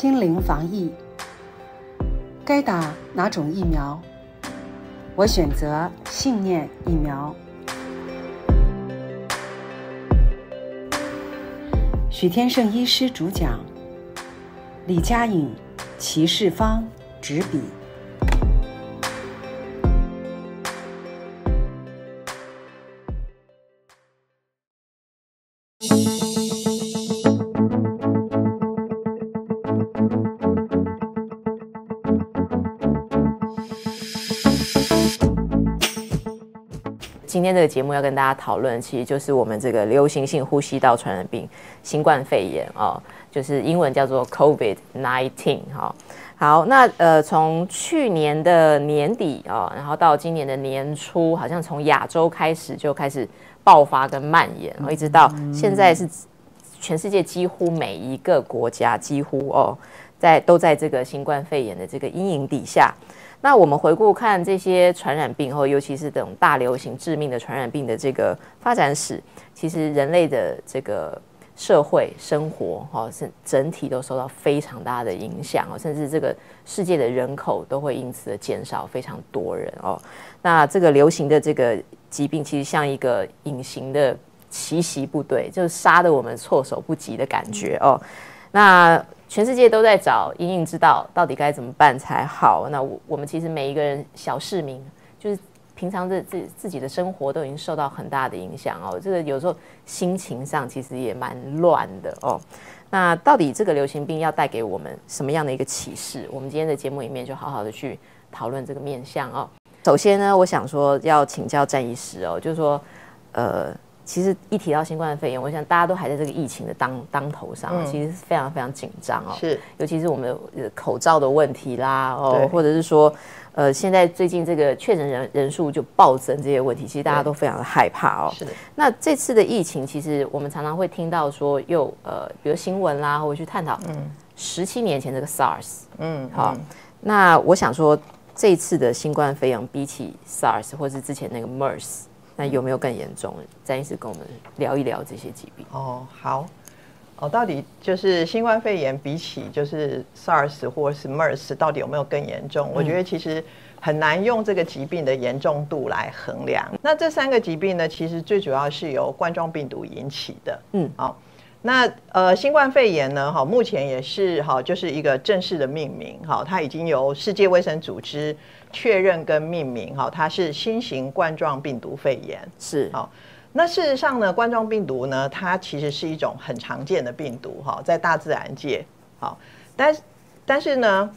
心灵防疫，该打哪种疫苗？我选择信念疫苗。许天胜医师主讲，李佳颖、齐世芳执笔。今天这个节目要跟大家讨论，其实就是我们这个流行性呼吸道传染病——新冠肺炎哦，就是英文叫做 COVID-19 哈。好，那呃，从去年的年底啊，然后到今年的年初，好像从亚洲开始就开始爆发跟蔓延，然后一直到现在是全世界几乎每一个国家几乎哦，在都在这个新冠肺炎的这个阴影底下。那我们回顾看这些传染病后，尤其是这种大流行致命的传染病的这个发展史，其实人类的这个社会生活哈是整体都受到非常大的影响哦，甚至这个世界的人口都会因此的减少非常多人哦。那这个流行的这个疾病，其实像一个隐形的奇袭部队，就是杀的我们措手不及的感觉哦。那全世界都在找隐隐之道，到底该怎么办才好？那我我们其实每一个人小市民，就是平常的自自己的生活都已经受到很大的影响哦。这个有时候心情上其实也蛮乱的哦。那到底这个流行病要带给我们什么样的一个启示？我们今天的节目里面就好好的去讨论这个面向哦。首先呢，我想说要请教战医师哦，就是说，呃。其实一提到新冠肺炎，我想大家都还在这个疫情的当当头上，其实是非常非常紧张哦。是，尤其是我们口罩的问题啦，哦，或者是说，呃，现在最近这个确诊人人数就暴增这些问题，其实大家都非常的害怕哦。是的。那这次的疫情，其实我们常常会听到说，又呃，比如新闻啦，或者去探讨，嗯，十七年前这个 SARS，嗯，好，那我想说，这次的新冠肺炎比起 SARS 或是之前那个 MERS。那有没有更严重？詹医师跟我们聊一聊这些疾病。哦，好，哦，到底就是新冠肺炎比起就是 SARS 或是 MERS，到底有没有更严重？我觉得其实很难用这个疾病的严重度来衡量。那这三个疾病呢，其实最主要是由冠状病毒引起的。嗯，好。那呃，新冠肺炎呢？哈，目前也是哈，就是一个正式的命名。哈，它已经由世界卫生组织确认跟命名。哈，它是新型冠状病毒肺炎。是。好，那事实上呢，冠状病毒呢，它其实是一种很常见的病毒。哈，在大自然界。好，但是但是呢，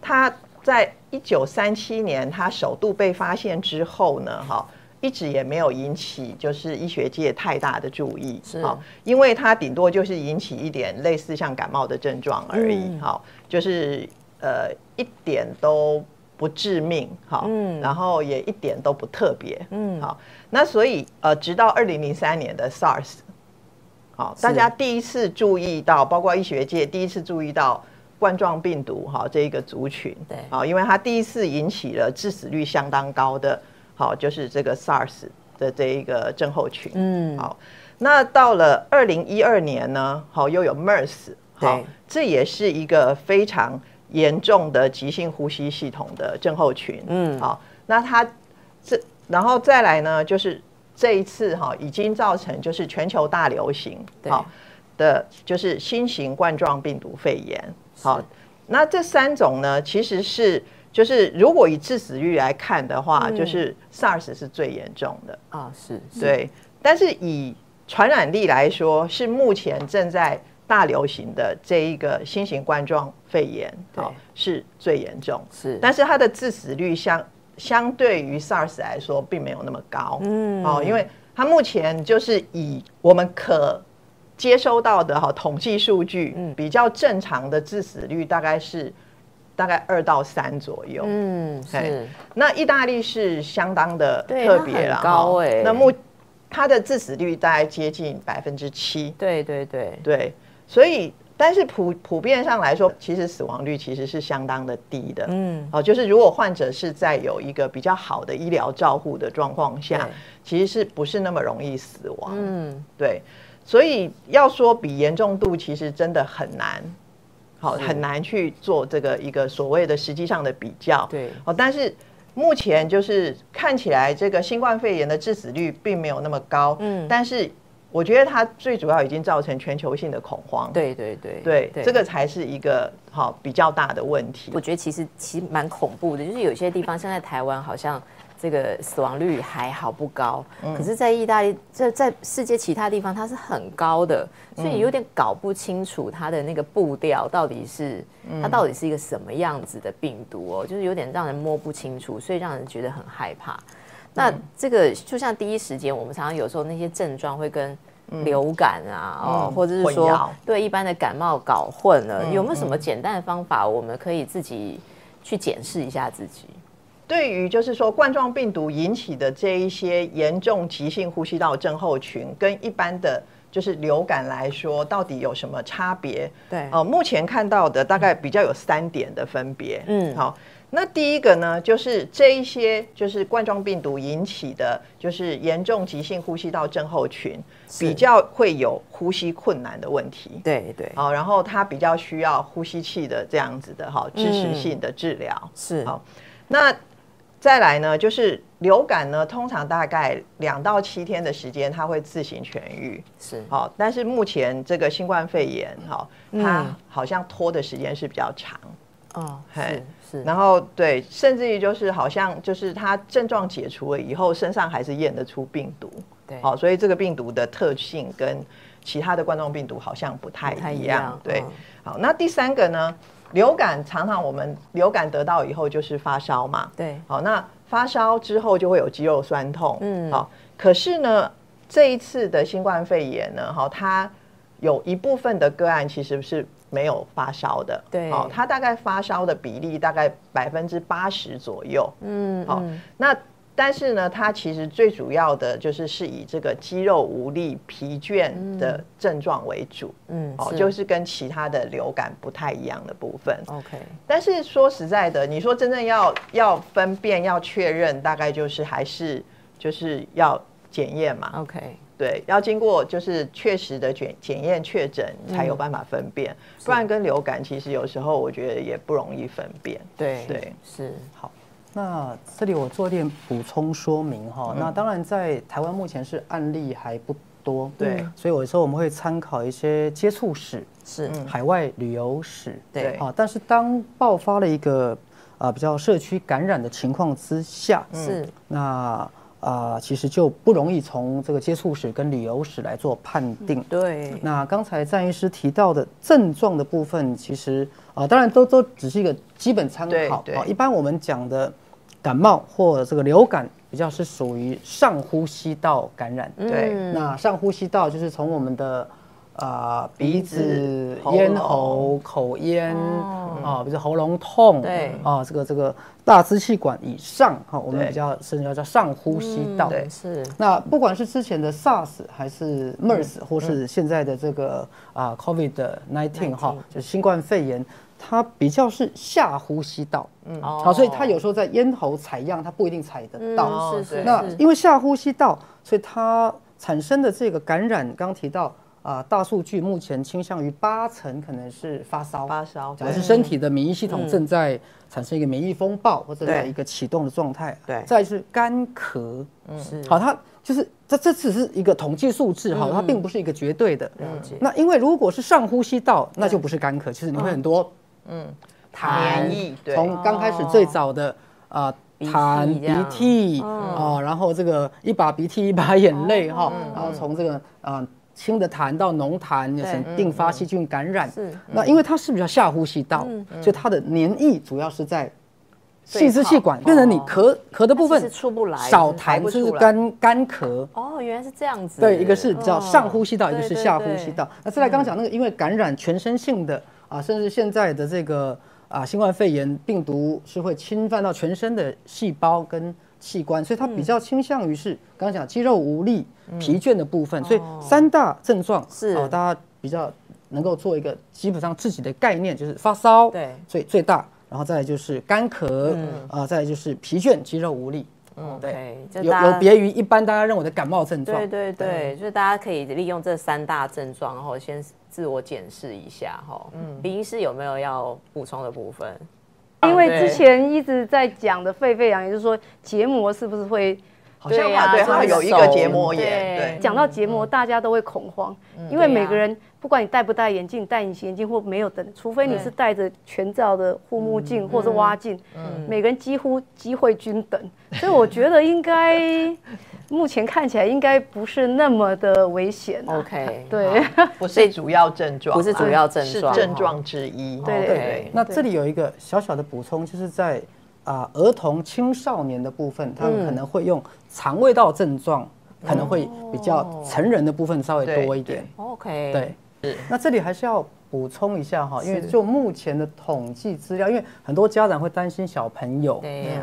它在一九三七年它首度被发现之后呢，哈。一直也没有引起就是医学界太大的注意，是。啊，因为它顶多就是引起一点类似像感冒的症状而已，好，就是呃一点都不致命，好，嗯，然后也一点都不特别，嗯，好，那所以呃，直到二零零三年的 SARS，好，大家第一次注意到，包括医学界第一次注意到冠状病毒哈这一个族群，对，啊，因为它第一次引起了致死率相当高的。好，就是这个 SARS 的这一个症候群。嗯，好，那到了二零一二年呢，好，又有 MERS，好，这也是一个非常严重的急性呼吸系统的症候群。嗯，好，那它这，然后再来呢，就是这一次哈，已经造成就是全球大流行，好，的就是新型冠状病毒肺炎。好，那这三种呢，其实是。就是如果以致死率来看的话，就是 SARS 是最严重的啊，是对。但是以传染力来说，是目前正在大流行的这一个新型冠状肺炎，对，是最严重。是，但是它的致死率相相对于 SARS 来说，并没有那么高。嗯，哦，因为它目前就是以我们可接收到的哈统计数据，嗯，比较正常的致死率大概是。大概二到三左右，嗯，是。那意大利是相当的特别了，高哎。那目它的致死率大概接近百分之七，对对对对。所以，但是普普遍上来说，其实死亡率其实是相当的低的，嗯。哦，就是如果患者是在有一个比较好的医疗照护的状况下，其实是不是那么容易死亡？嗯，对。所以要说比严重度，其实真的很难。好很难去做这个一个所谓的实际上的比较。对，哦，但是目前就是看起来这个新冠肺炎的致死率并没有那么高，嗯，但是我觉得它最主要已经造成全球性的恐慌。对对对对，这个才是一个好比较大的问题。我觉得其实其实蛮恐怖的，就是有些地方像在台湾好像。这个死亡率还好不高，可是，在意大利，这在世界其他地方，它是很高的，所以有点搞不清楚它的那个步调到底是它到底是一个什么样子的病毒哦，就是有点让人摸不清楚，所以让人觉得很害怕。那这个就像第一时间，我们常常有时候那些症状会跟流感啊，哦，或者是说对一般的感冒搞混了，有没有什么简单的方法，我们可以自己去检视一下自己？对于就是说冠状病毒引起的这一些严重急性呼吸道症候群，跟一般的就是流感来说，到底有什么差别？对，呃，目前看到的大概比较有三点的分别。嗯，好，那第一个呢，就是这一些就是冠状病毒引起的就是严重急性呼吸道症候群，比较会有呼吸困难的问题。对对，好，然后它比较需要呼吸器的这样子的哈支持性的治疗。是，好，那。再来呢，就是流感呢，通常大概两到七天的时间，它会自行痊愈。是，好，但是目前这个新冠肺炎，哈，它好像拖的时间是比较长。哦，是是。然后对，甚至于就是好像就是它症状解除了以后，身上还是验得出病毒。对，好，所以这个病毒的特性跟其他的冠状病毒好像不太一样。对，好，那第三个呢？流感常常我们流感得到以后就是发烧嘛，对，好，那发烧之后就会有肌肉酸痛，嗯，好，可是呢，这一次的新冠肺炎呢，哈，它有一部分的个案其实是没有发烧的，对，好，它大概发烧的比例大概百分之八十左右，嗯，好，那。但是呢，它其实最主要的就是是以这个肌肉无力、疲倦的症状为主，嗯，哦，就是跟其他的流感不太一样的部分。OK，但是说实在的，你说真正要要分辨、要确认，大概就是还是就是要检验嘛。OK，对，要经过就是确实的检检验确诊，才有办法分辨，不然跟流感其实有时候我觉得也不容易分辨。对对，是好。那这里我做点补充说明哈。那当然，在台湾目前是案例还不多，对，所以有时候我们会参考一些接触史，是海外旅游史，对啊。但是当爆发了一个啊比较社区感染的情况之下，是那啊其实就不容易从这个接触史跟旅游史来做判定。对。那刚才战医师提到的症状的部分，其实啊当然都都只是一个基本参考啊。一般我们讲的。感冒或这个流感比较是属于上呼吸道感染，对，那上呼吸道就是从我们的啊鼻子、咽喉、口咽啊，比如喉咙痛，对，啊，这个这个大支气管以上哈，我们比较甚至叫叫上呼吸道，对，是。那不管是之前的 SARS 还是 MERS，或是现在的这个啊 COVID-19 哈，就新冠肺炎。它比较是下呼吸道，嗯，好，所以它有时候在咽喉采样，它不一定采得到。是是。那因为下呼吸道，所以它产生的这个感染，刚提到啊，大数据目前倾向于八成可能是发烧，发烧，假如是身体的免疫系统正在产生一个免疫风暴或者在一个启动的状态。对。再是干咳，嗯，是。好，它就是这这只是一个统计数字哈，它并不是一个绝对的。了解。那因为如果是上呼吸道，那就不是干咳，其实你会很多。嗯，痰液从刚开始最早的啊痰鼻涕啊，然后这个一把鼻涕一把眼泪哈，然后从这个啊轻的痰到浓痰，成并发细菌感染。是，那因为它是比较下呼吸道，所以它的黏液主要是在细支气管，变成你咳咳的部分是出不来，少痰就是干干咳。哦，原来是这样子。对，一个是叫上呼吸道，一个是下呼吸道。那再来刚刚讲那个，因为感染全身性的。啊，甚至现在的这个啊，新冠肺炎病毒是会侵犯到全身的细胞跟器官，所以它比较倾向于是刚刚讲肌肉无力、疲倦的部分。所以三大症状是啊，大家比较能够做一个基本上自己的概念，就是发烧，对，最最大，然后再就是干咳，啊，再就是疲倦、肌肉无力。就有有别于一般大家认为的感冒症状。对对对，就是大家可以利用这三大症状，然后先自我检视一下哈。嗯，林医师有没有要补充的部分？因为之前一直在讲的沸沸扬扬，也就是说结膜是不是会好像对呀它有一个结膜炎，对。对，讲到结膜，大家都会恐慌，因为每个人不管你戴不戴眼镜、戴隐形眼镜或没有等，除非你是戴着全罩的护目镜或是蛙镜，每个人几乎机会均等，所以我觉得应该 目前看起来应该不是那么的危险啊。OK，对，不是主要症状，不是主要症是状，症状之一。对。对。那这里有一个小小的补充，就是在啊、儿童青少年的部分，他们可能会用肠胃道症状，可能会比较成人的部分稍微多一点。OK，对，那这里还是要补充一下哈，因为就目前的统计资料，因为很多家长会担心小朋友，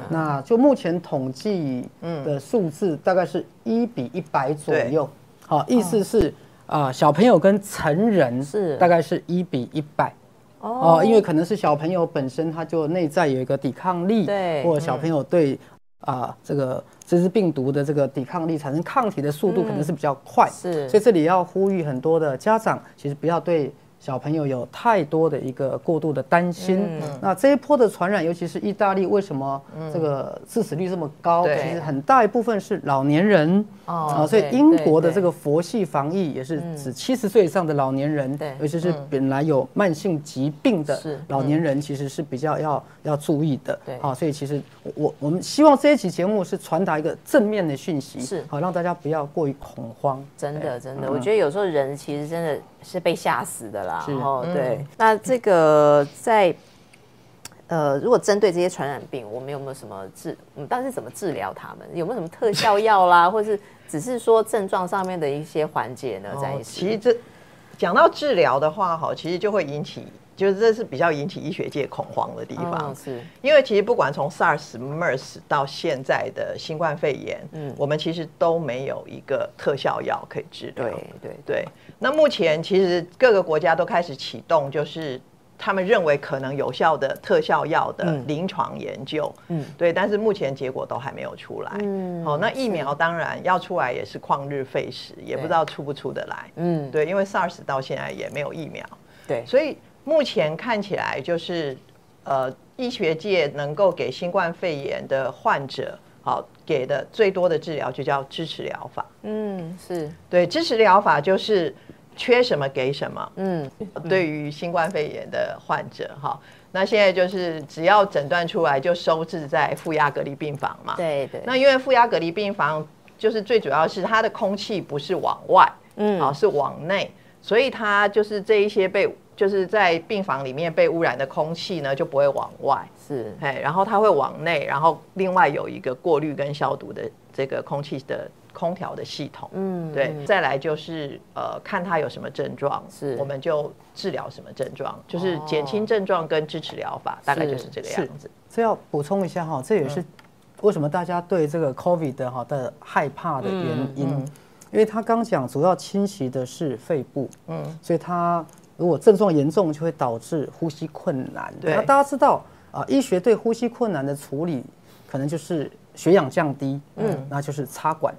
那就目前统计的数字大概是一比一百左右，好，意思是啊、小朋友跟成人是。大概是一比一百。哦，因为可能是小朋友本身他就内在有一个抵抗力，对。或者小朋友对啊、这个这是病毒的这个抵抗力产生抗体的速度可能是比较快，是。所以这里要呼吁很多的家长，其实不要对小朋友有太多的一个过度的担心。那这一波的传染，尤其是意大利，为什么这个致死率这么高？对。其实很大一部分是老年人。哦啊，所以英国的对这个佛系防疫也是指七十岁以上的老年人，对。尤其是本来有慢性疾病的老年人，其实是比较要要注意的。对。啊，所以其实我我我们希望这一期节目是传达一个正面的讯息，是。好让大家不要过于恐慌。真的，真的，我觉得有时候人其实真的是被吓死的啦。哦，对。那这个在呃，如果针对这些传染病，我们有没有什么治？我们当时怎么治疗他们？有没有什么特效 药啦，或是只是说症状上面的一些缓解呢？在哦其实这讲到治疗的话，哈，其实就会引起，就是这是比较引起医学界恐慌的地方。哦是因为其实不管从 SARS、MERS 到现在的新冠肺炎，嗯，我们其实都没有一个特效药可以治疗。对对对，那目前其实各个国家都开始启动，就是他们认为可能有效的特效药的临床研究。嗯，对，但是目前结果都还没有出来。嗯，好，那疫苗当然要出来也是旷日费时，也不知道出不出得来。嗯，对，因为 SARS 到现在也没有疫苗。对，所以目前看起来就是，呃，医学界能够给新冠肺炎的患者，好给的最多的治疗就叫支持疗法。嗯是对，支持疗法就是缺什么给什么。嗯对于新冠肺炎的患者，哈，那现在就是只要诊断出来就收治在负压隔离病房嘛。对对。那因为负压隔离病房就是最主要是它的空气不是往外，嗯好是往内，所以它就是这一些被就是在病房里面被污染的空气呢就不会往外，是。哎，然后它会往内，然后另外有一个过滤跟消毒的这个空气的空调的系统，嗯。对，再来就是呃看它有什么症状，是。我们就治疗什么症状，就是减轻症状跟支持疗法，大概就是这个是样子。这要补充一下哈，这也是为什么大家对这个 COVID 的哈的害怕的原因，因为他刚讲主要侵袭的是肺部，嗯，所以它如果症状严重，就会导致呼吸困难。对。那大家知道啊，医学对呼吸困难的处理，可能就是血氧降低，嗯，那就是插管，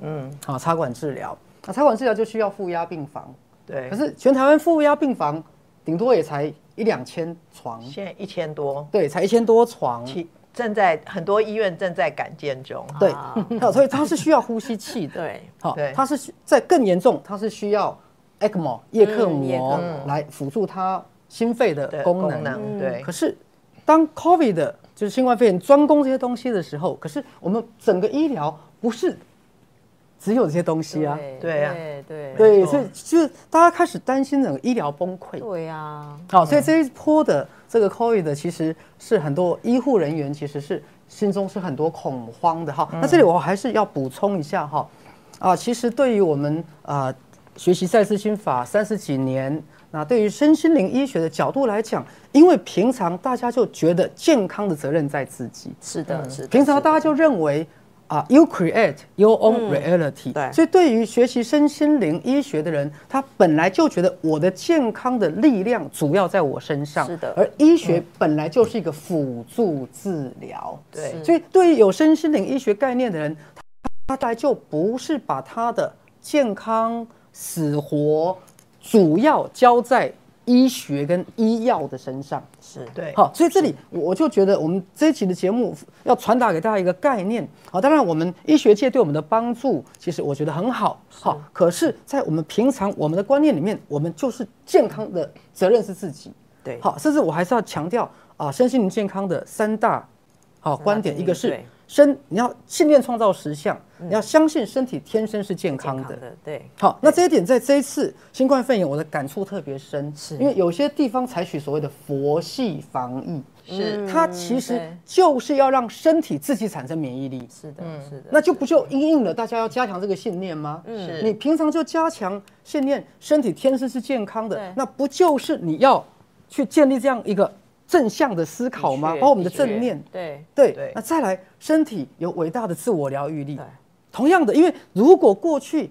嗯，好，插管治疗。那插管治疗就需要负压病房，对。可，是全台湾负压病房顶多也才一两千床，现在一千多，对，才一千多床，其正在很多医院正在改建中。对。所以它是需要呼吸器的。对。好对，它是需在更严重，它是需要 ECMO 叶克膜膜。来辅助他心肺的的功能。对。可是当 COVID 的就是新冠肺炎专攻这些东西的时候，可是我们整个医疗不是只有这些东西啊。对啊。对对对，所以就是大家开始担心整个医疗崩溃。对呀，好，所以这一波的这个 COVID 的，其实是很多医护人员其实是心中是很多恐慌的哈。那这里我还是要补充一下哈，啊，其实对于我们啊学习赛斯心法三十几年，那对于身心灵医学的角度来讲，因为平常大家就觉得健康的责任在自己，是的，是的。平常大家就认为啊，you create your own reality。对所以对于学习身心灵医学的人，他本来就觉得我的健康的力量主要在我身上，是的而医学本来就是一个辅助治疗。对所以对于有身心灵医学概念的人，他他大概就不是把他的健康死活主要交在医学跟医药的身上。是对，好，所以这里我我就觉得我们这一期的节目要传达给大家一个概念。好，当然我们医学界对我们的帮助，其实我觉得很好。好，可是，在我们平常我们的观念里面，我们就是健康的责任是自己。对，好，甚至我还是要强调啊，身心灵健康的三大好观点，一个是对身，你要信念创造实相，你要相信身体天生是健康的。对，好，那这一点在这一次新冠肺炎，我的感触特别深，是。因为有些地方采取所谓的佛系防疫，是它其实就是要让身体自己产生免疫力。是的，是的，那就不就因应了大家要加强这个信念吗？是你平常就加强信念，身体天生是健康的，那不就是你要去建立这样一个正向的思考吗？的确把我们的正念，对，对对那再来，身体有伟大的自我疗愈力。同样的，因为如果过去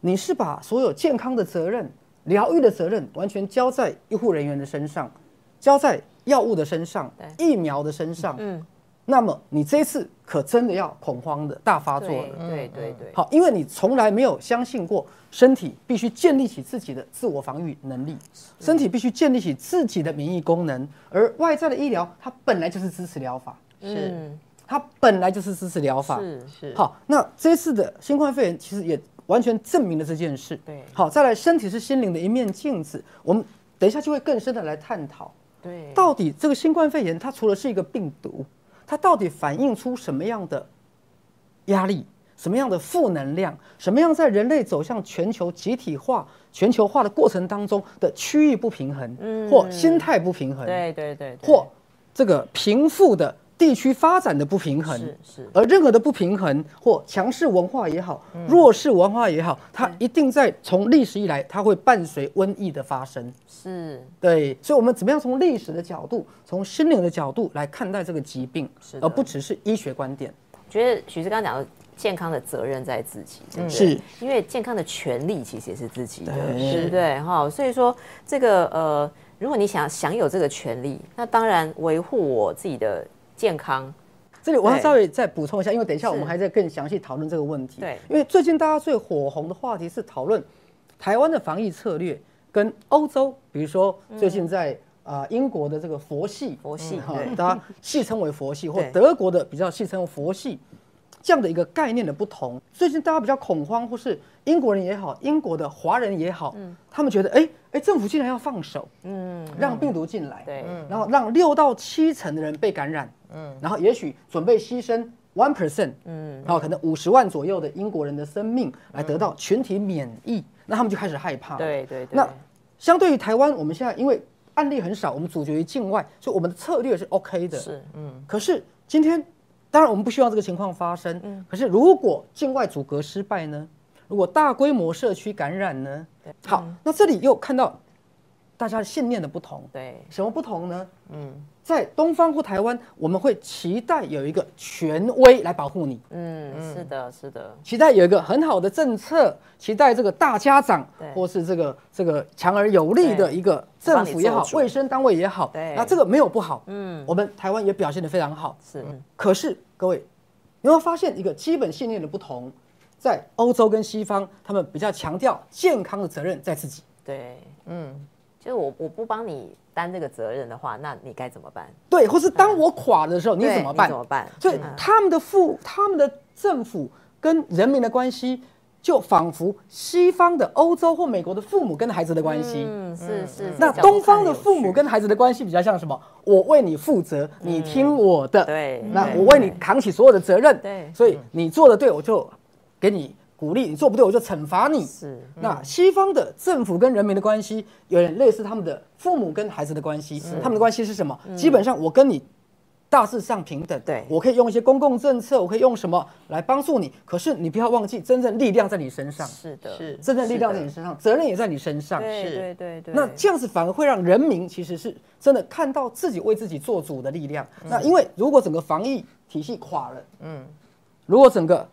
你是把所有健康的责任、疗愈的责任完全交在医护人员的身上，交在药物的身上、疫苗的身上，嗯，那么你这一次可真的要恐慌的大发作了。对对对，好，因为你从来没有相信过，身体必须建立起自己的自我防御能力，身体必须建立起自己的免疫功能，而外在的医疗它本来就是支持疗法，是。嗯。它本来就是支持疗法。是是，好，那这次的新冠肺炎其实也完全证明了这件事。对。好，再来，身体是心灵的一面镜子，我们等一下就会更深的来探讨，对，到底这个新冠肺炎它除了是一个病毒，它到底反映出什么样的压力？什么样的负能量？什么样在人类走向全球集体化、全球化的过程当中的区域不平衡，或心态不平衡，对对对，对或这个贫富的地区发展的不平衡，是是而任何的不平衡或强势文化也好，弱势文化也好，它一定在从历史以来，它会伴随瘟疫的发生。是对，所以我们怎么样从历史的角度，从心灵的角度来看待这个疾病，是而不只是医学观点。觉得许志刚刚讲的健康的责任在自己，对不对？是因为健康的权利其实也是自己的，对对不对？哈，所以说这个呃，如果你想享有这个权利，那当然维护我自己的健康，这里我要稍微再补充一下，因为等一下我们还在更详细讨论这个问题。对。因为最近大家最火红的话题是讨论台湾的防疫策略跟欧洲，比如说最近在啊、英国的这个佛系，嗯佛系哈大家戏称为佛系，或德国的比较戏称为佛系。这样的一个概念的不同，最近大家比较恐慌，或是英国人也好，英国的华人也好，他们觉得，哎哎，政府竟然要放手，嗯，让病毒进来，对，然后让六到七成的人被感染，嗯，然后也许准备牺牲 one percent，嗯，然后可能五十万左右的英国人的生命来得到群体免疫，那他们就开始害怕。对对对，那相对于台湾，我们现在因为案例很少，我们主角于境外，所以我们的策略是 OK 的。是嗯，可是今天，当然我们不希望这个情况发生。嗯可是如果境外阻隔失败呢？如果大规模社区感染呢？好，嗯那这里又看到大家信念的不同。对，什么不同呢？嗯，在东方或台湾，我们会期待有一个权威来保护你，嗯，是的，是的，期待有一个很好的政策，期待这个大家长对。或是这个这个强而有力的一个政府也好卫生单位也好，对。那这个没有不好，嗯，我们台湾也表现得非常好。是，可是各位，你会发现一个基本信念的不同，在欧洲跟西方，他们比较强调健康的责任在自己。对，嗯，就是我我不帮你担这个责任的话，那你该怎么办？对，或是当我垮的时候，你怎么办？怎么办？所以嗯他们的父、他们的政府跟人民的关系，就仿佛西方的欧洲或美国的父母跟孩子的关系。嗯，是是。那东方的父母跟孩子的关系比较像什么？我为你负责，你听我的。对那我为你扛起所有的责任。对所以你做的对，我就给你鼓励；你做不对，我就惩罚你。是那西方的政府跟人民的关系，有点类似他们的父母跟孩子的关系。他们的关系是什么？基本上我跟你大致上平等。对我可以用一些公共政策，我可以用什么来帮助你。可是你不要忘记，真正力量在你身上，是的，是真正力量在你身上，责任也在你身上。对是对对对。那这样子反而会让人民其实是真的看到自己为自己做主的力量。嗯那因为如果整个防疫体系垮了，嗯，如果整个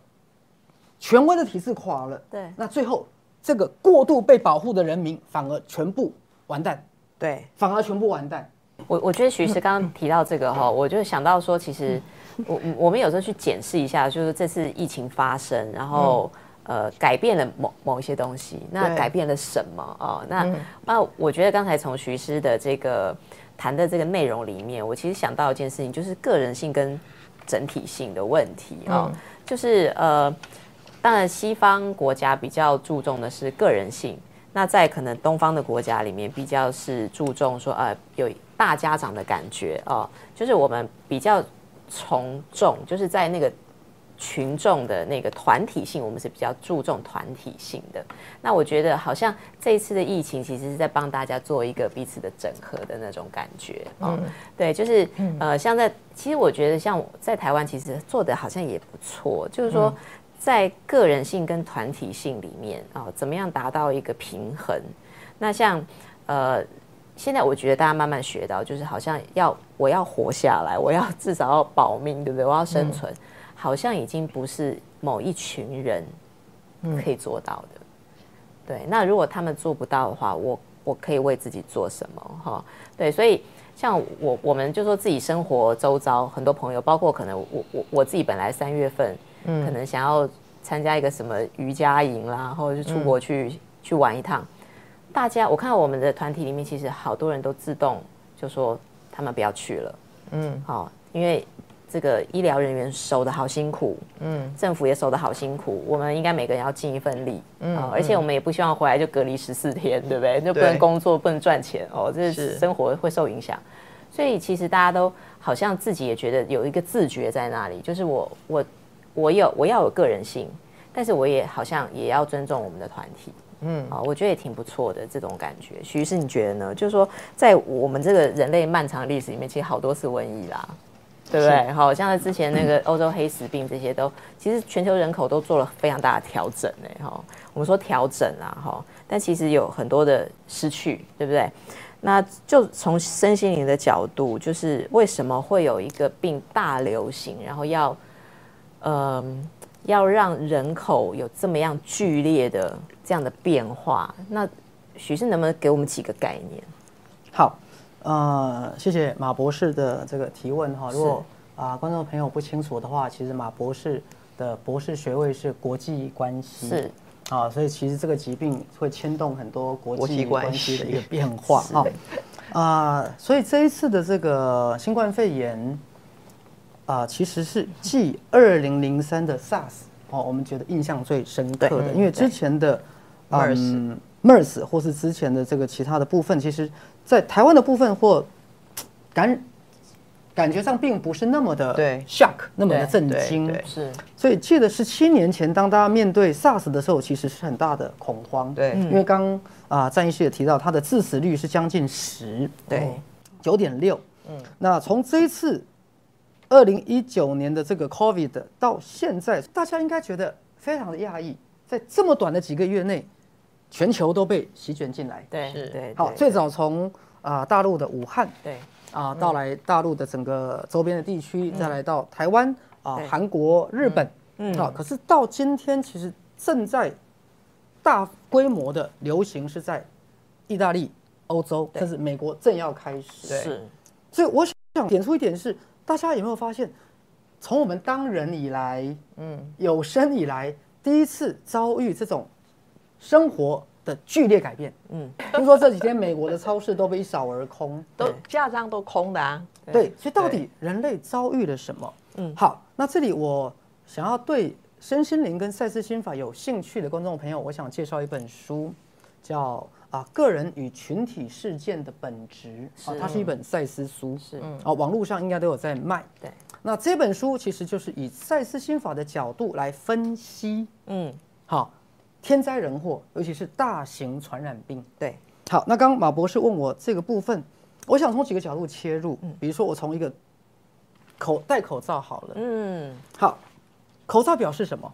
权威的体制垮了，对。那最后这个过度被保护的人民反而全部完蛋，对，反而全部完蛋。我我觉得徐师刚刚提到这个哈，我就想到说，其实我我们有时候去检视一下，就是这次疫情发生，然后呃改变了某某一些东西，那改变了什么？哦？那那我觉得刚才从徐师的这个谈的这个内容里面，我其实想到一件事情，就是个人性跟整体性的问题。哦，就是呃，当然西方国家比较注重的是个人性。那在可能东方的国家里面，比较是注重说，呃，有大家长的感觉哦，就是我们比较从众，就是在那个群众的那个团体性，我们是比较注重团体性的。那我觉得好像这一次的疫情，其实是在帮大家做一个彼此的整合的那种感觉嗯。对，就是呃，像在其实我觉得像在台湾，其实做的好像也不错，就是说。在个人性跟团体性里面啊、怎么样达到一个平衡？那像呃，现在我觉得大家慢慢学到，就是好像要我要活下来，我要至少要保命，对不对？我要生存，好像已经不是某一群人可以做到的。对，那如果他们做不到的话，我我可以为自己做什么？哈，对，所以像我我们就说自己生活周遭很多朋友，包括可能我我我自己本来三月份。可能想要参加一个什么瑜伽营啦，或者是出国去、去玩一趟。大家，我看到我们的团体里面，其实好多人都自动就说他们不要去了。嗯，好，因为这个医疗人员守的好辛苦，嗯，政府也守的好辛苦，我们应该每个人要尽一份力，嗯，而且我们也不希望回来就隔离十四天，对不对？就不能工作，不能赚钱，哦，这是生活会受影响。所以其实大家都好像自己也觉得有一个自觉在那里，就是我我。我有我要有个人性，但是我也好像也要尊重我们的团体，嗯，啊，我觉得也挺不错的这种感觉。徐师，你觉得呢？就是说，在我们这个人类漫长的历史里面，其实好多次瘟疫啦，对不对？好像在之前那个欧洲黑死病这些都，其实全球人口都做了非常大的调整哎哈。我们说调整啊哈，但其实有很多的失去，对不对？那就从身心灵的角度，就是为什么会有一个病大流行，然后要嗯，要让人口有这么样剧烈的这样的变化，那许是能不能给我们几个概念？好，呃，谢谢马博士的这个提问哈。如果啊观众朋友不清楚的话，其实马博士的博士学位是国际关系，是啊，所以其实这个疾病会牵动很多国国际际关系的一个变化哈。啊，所以这一次的这个新冠肺炎。啊、其实是继二零零三的 SARS 哦，我们觉得印象最深刻的，因为之前的嗯 MERS 或是之前的这个其他的部分，其实在台湾的部分或感感觉上并不是那么的对。shock，那么的震惊。对是。所以记得十七年前，当大家面对 SARS 的时候，其实是很大的恐慌。对。因为刚啊战医师也提到，它的致死率是将近十，对，九点六。嗯，那从这一次二零一九年的这个 COVID 到现在，大家应该觉得非常的讶异，在这么短的几个月内，全球都被席卷进来。对是。对对，好，最早从啊、大陆的武汉对。啊、到来大陆的整个周边的地区，再来到台湾啊、对。韩国、日本，嗯。啊，可是到今天其实正在大规模的流行是在意大利、欧洲，甚至美国正要开始。对。是所以我想点出一点是，大家有没有发现，从我们当人以来，嗯，有生以来第一次遭遇这种生活的剧烈改变。嗯，听说这几天美国的超市都被一扫而空。都架上都空的啊，对，所以到底人类遭遇了什么？嗯，好，那这里我想要对身心灵跟赛斯心法有兴趣的观众朋友，我想介绍一本书，叫啊个人与群体事件的本质啊，它是一本赛斯书，是。啊，网络上应该都有在卖。对，那这本书其实就是以赛斯心法的角度来分析，嗯。好，天灾人祸，尤其是大型传染病。对。好，那刚刚马博士问我这个部分，我想从几个角度切入，比如说我从一个口戴口罩好了，嗯。好，口罩表示什么？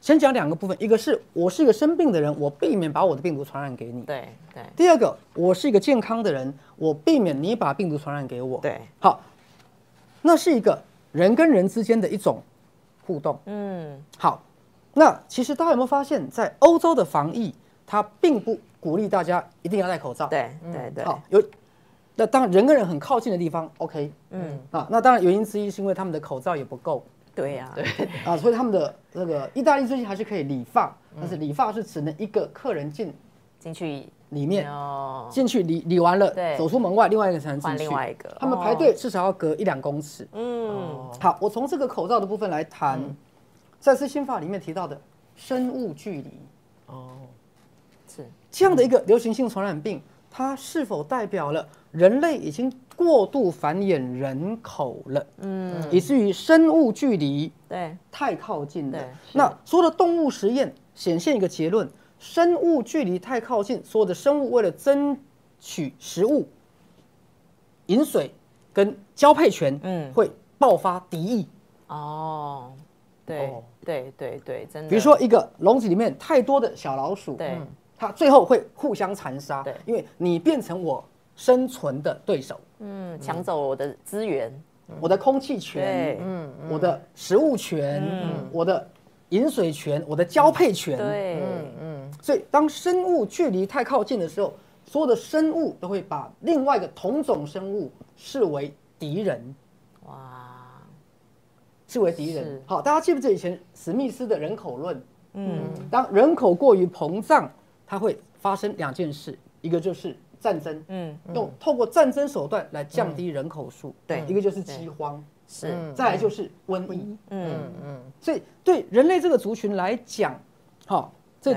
先讲两个部分，一个是我是一个生病的人，我避免把我的病毒传染给你；对对。第二个，我是一个健康的人，我避免你把病毒传染给我。对。好，那是一个人跟人之间的一种互动。嗯，好，那其实大家有没有发现，在欧洲的防疫，它并不鼓励大家一定要戴口罩。对对对，好，有那当然人跟人很靠近的地方，OK，嗯。啊，那当然原因之一是因为他们的口罩也不够对呀，对，啊，所以他们的那个意大利最近还是可以理发，但是理发是只能一个客人进进去里面。哦，进去理理完了，对。走出门外，另外一个才能进换去。另外一个。他们排队至少要隔一两公尺。嗯，好，我从这个口罩的部分来谈，在次新法里面提到的生物距离哦，是。这样的一个流行性传染病，它是否代表了人类已经过度繁衍人口了？嗯，以至于生物距离对。太靠近了。对。那所有的动物实验显现一个结论：生物距离太靠近，所有的生物为了争取食物、饮水跟交配权，嗯。嗯，会爆发敌意。哦，对哦。对对对，真的，比如说一个笼子里面太多的小老鼠，对。它最后会互相残杀对，因为你变成我生存的对手，嗯，抢走我的资源，我的空气权对，嗯，我的食物权，我的饮水权，我的交配权，对，所以当生物距离太靠近的时候，所有的生物都会把另外一个同种生物视为敌人，哇，视为敌人。好，大家记不记得以前史密斯的人口论？嗯，当人口过于膨胀，它会发生两件事，一个就是战争，嗯，用透过战争手段来降低人口数，对。一个就是饥荒，是，再来就是瘟疫。嗯。嗯，所以对人类这个族群来讲，好，这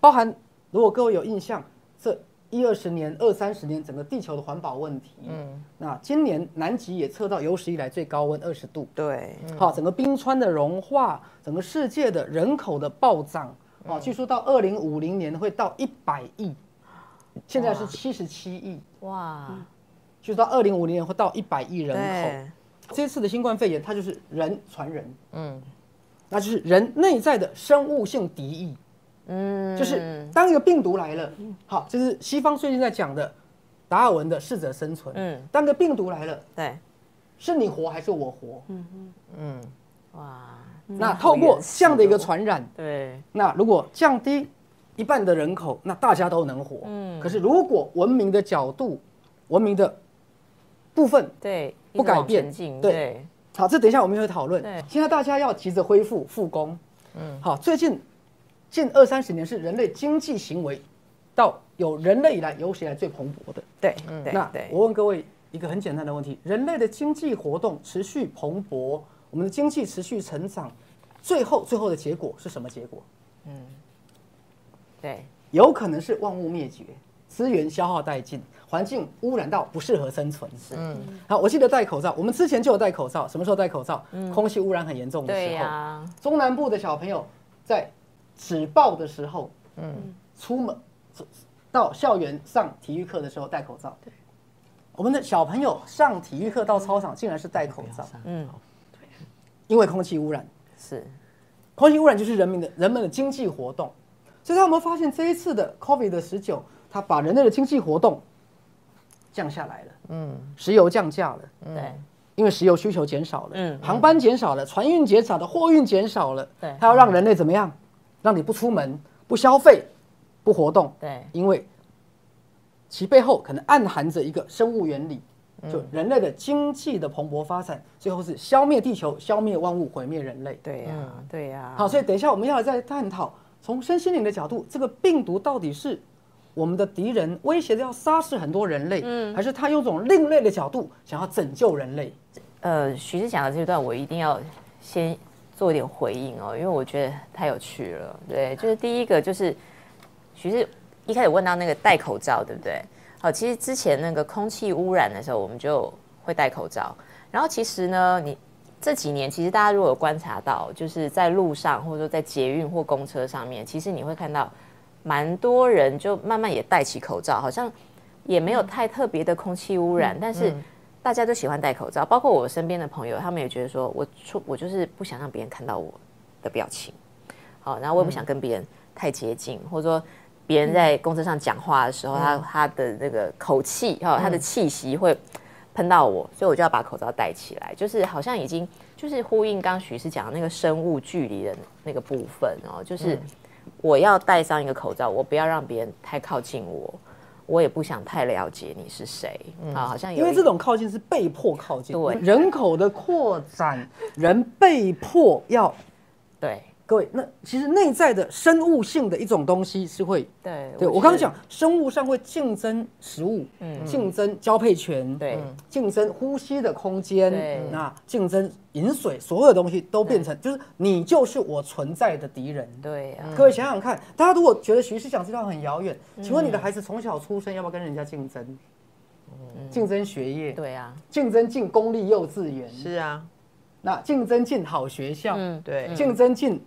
包含如果各位有印象，这一二十年、二三十年整个地球的环保问题，嗯，那今年南极也测到有史以来最高温二十度，对，好，整个冰川的融化，整个世界的人口的暴涨，啊，据说到二零五零年会到一百亿，现在是七十七亿，哇，据说到二零五零年会到一百亿人口。对，这次的新冠肺炎，它就是人传人，嗯，那就是人内在的生物性敌意，嗯，就是当一个病毒来了，好，就是西方最近在讲的达尔文的适者生存，嗯嗯，当个病毒来了，对，是你活还是我活？嗯。嗯。哇，那透过这样的一个传染，对，那如果降低一半的人口，那大家都能活，嗯，可是如果文明的角度，文明的部分对，不改变对。对，好，这等一下我们也会讨论。对。现在大家要急着恢复复工，嗯，好，最近近二三十年是人类经济行为到有人类以来有史以来最蓬勃的。对，对，那，我问各位一个很简单的问题：人类的经济活动持续蓬勃，我们的经济持续成长，最后最后的结果是什么结果？对，有可能是万物灭绝，资源消耗殆尽，环境污染到不适合生存。嗯，好，我记得戴口罩，我们之前就有戴口罩，什么时候戴口罩？嗯。空气污染很严重的对时候。呀，中南部的小朋友在止暴的时候，嗯，出门到校园上体育课的时候戴口罩。对，我们的小朋友上体育课到操场竟然是戴口罩，嗯，因为空气污染。是，空气污染就是人民的人们的经济活动，所以他有没有发现这一次的 COVID 的十九，它把人类的经济活动降下来了，嗯，石油降价了，对，因为石油需求减少了，嗯嗯，航班减少了，船运减少了，货运减少了，对。它要让人类怎么样？让你不出门、不消费、不活动，对，因为其背后可能暗含着一个生物原理，就人类的经济的蓬勃发展，最后是消灭地球、消灭万物、毁灭人类。对呀，对呀，好，所以等一下我们要再探讨，从身心灵的角度，这个病毒到底是我们的敌人，威胁着要杀死很多人类，嗯，还是他用种另类的角度想要拯救人类？呃，徐志讲的这段，我一定要先做一点回应哦，因为我觉得太有趣了。对，就是第一个就是徐志一开始问到那个戴口罩，对不对？好，其实之前那个空气污染的时候，我们就会戴口罩。然后其实呢，你这几年其实大家如果有观察到，就是在路上或者说在捷运或公车上面，其实你会看到蛮多人就慢慢也戴起口罩，好像也没有太特别的空气污染，但是。大家都喜欢戴口罩，包括我身边的朋友，他们也觉得说，我出我就是不想让别人看到我的表情，好，然后我也不想跟别人太接近，或者说别人在公车上讲话的时候，他他的那个口气哈，他的气息会喷到我，所以我就要把口罩戴起来，就是好像已经就是呼应刚许师讲的那个生物距离的那个部分哦，就是我要戴上一个口罩，我不要让别人太靠近我。我也不想太了解你是谁。啊，好像因为这种靠近是被迫靠近，对。人口的扩展，人被迫要对各位，那其实内在的生物性的一种东西是会，对对我刚刚讲，生物上会竞争食物，嗯，竞争交配权，对，竞争呼吸的空间，对。那竞争饮水，所有的东西都变成就是你就是我存在的敌人。对呀，各位想想看，大家如果觉得徐师讲这段很遥远，请问你的孩子从小出生要不要跟人家竞争？竞争学业，对啊，竞争进公立幼稚园，是啊，那竞争进好学校，嗯，对，竞争进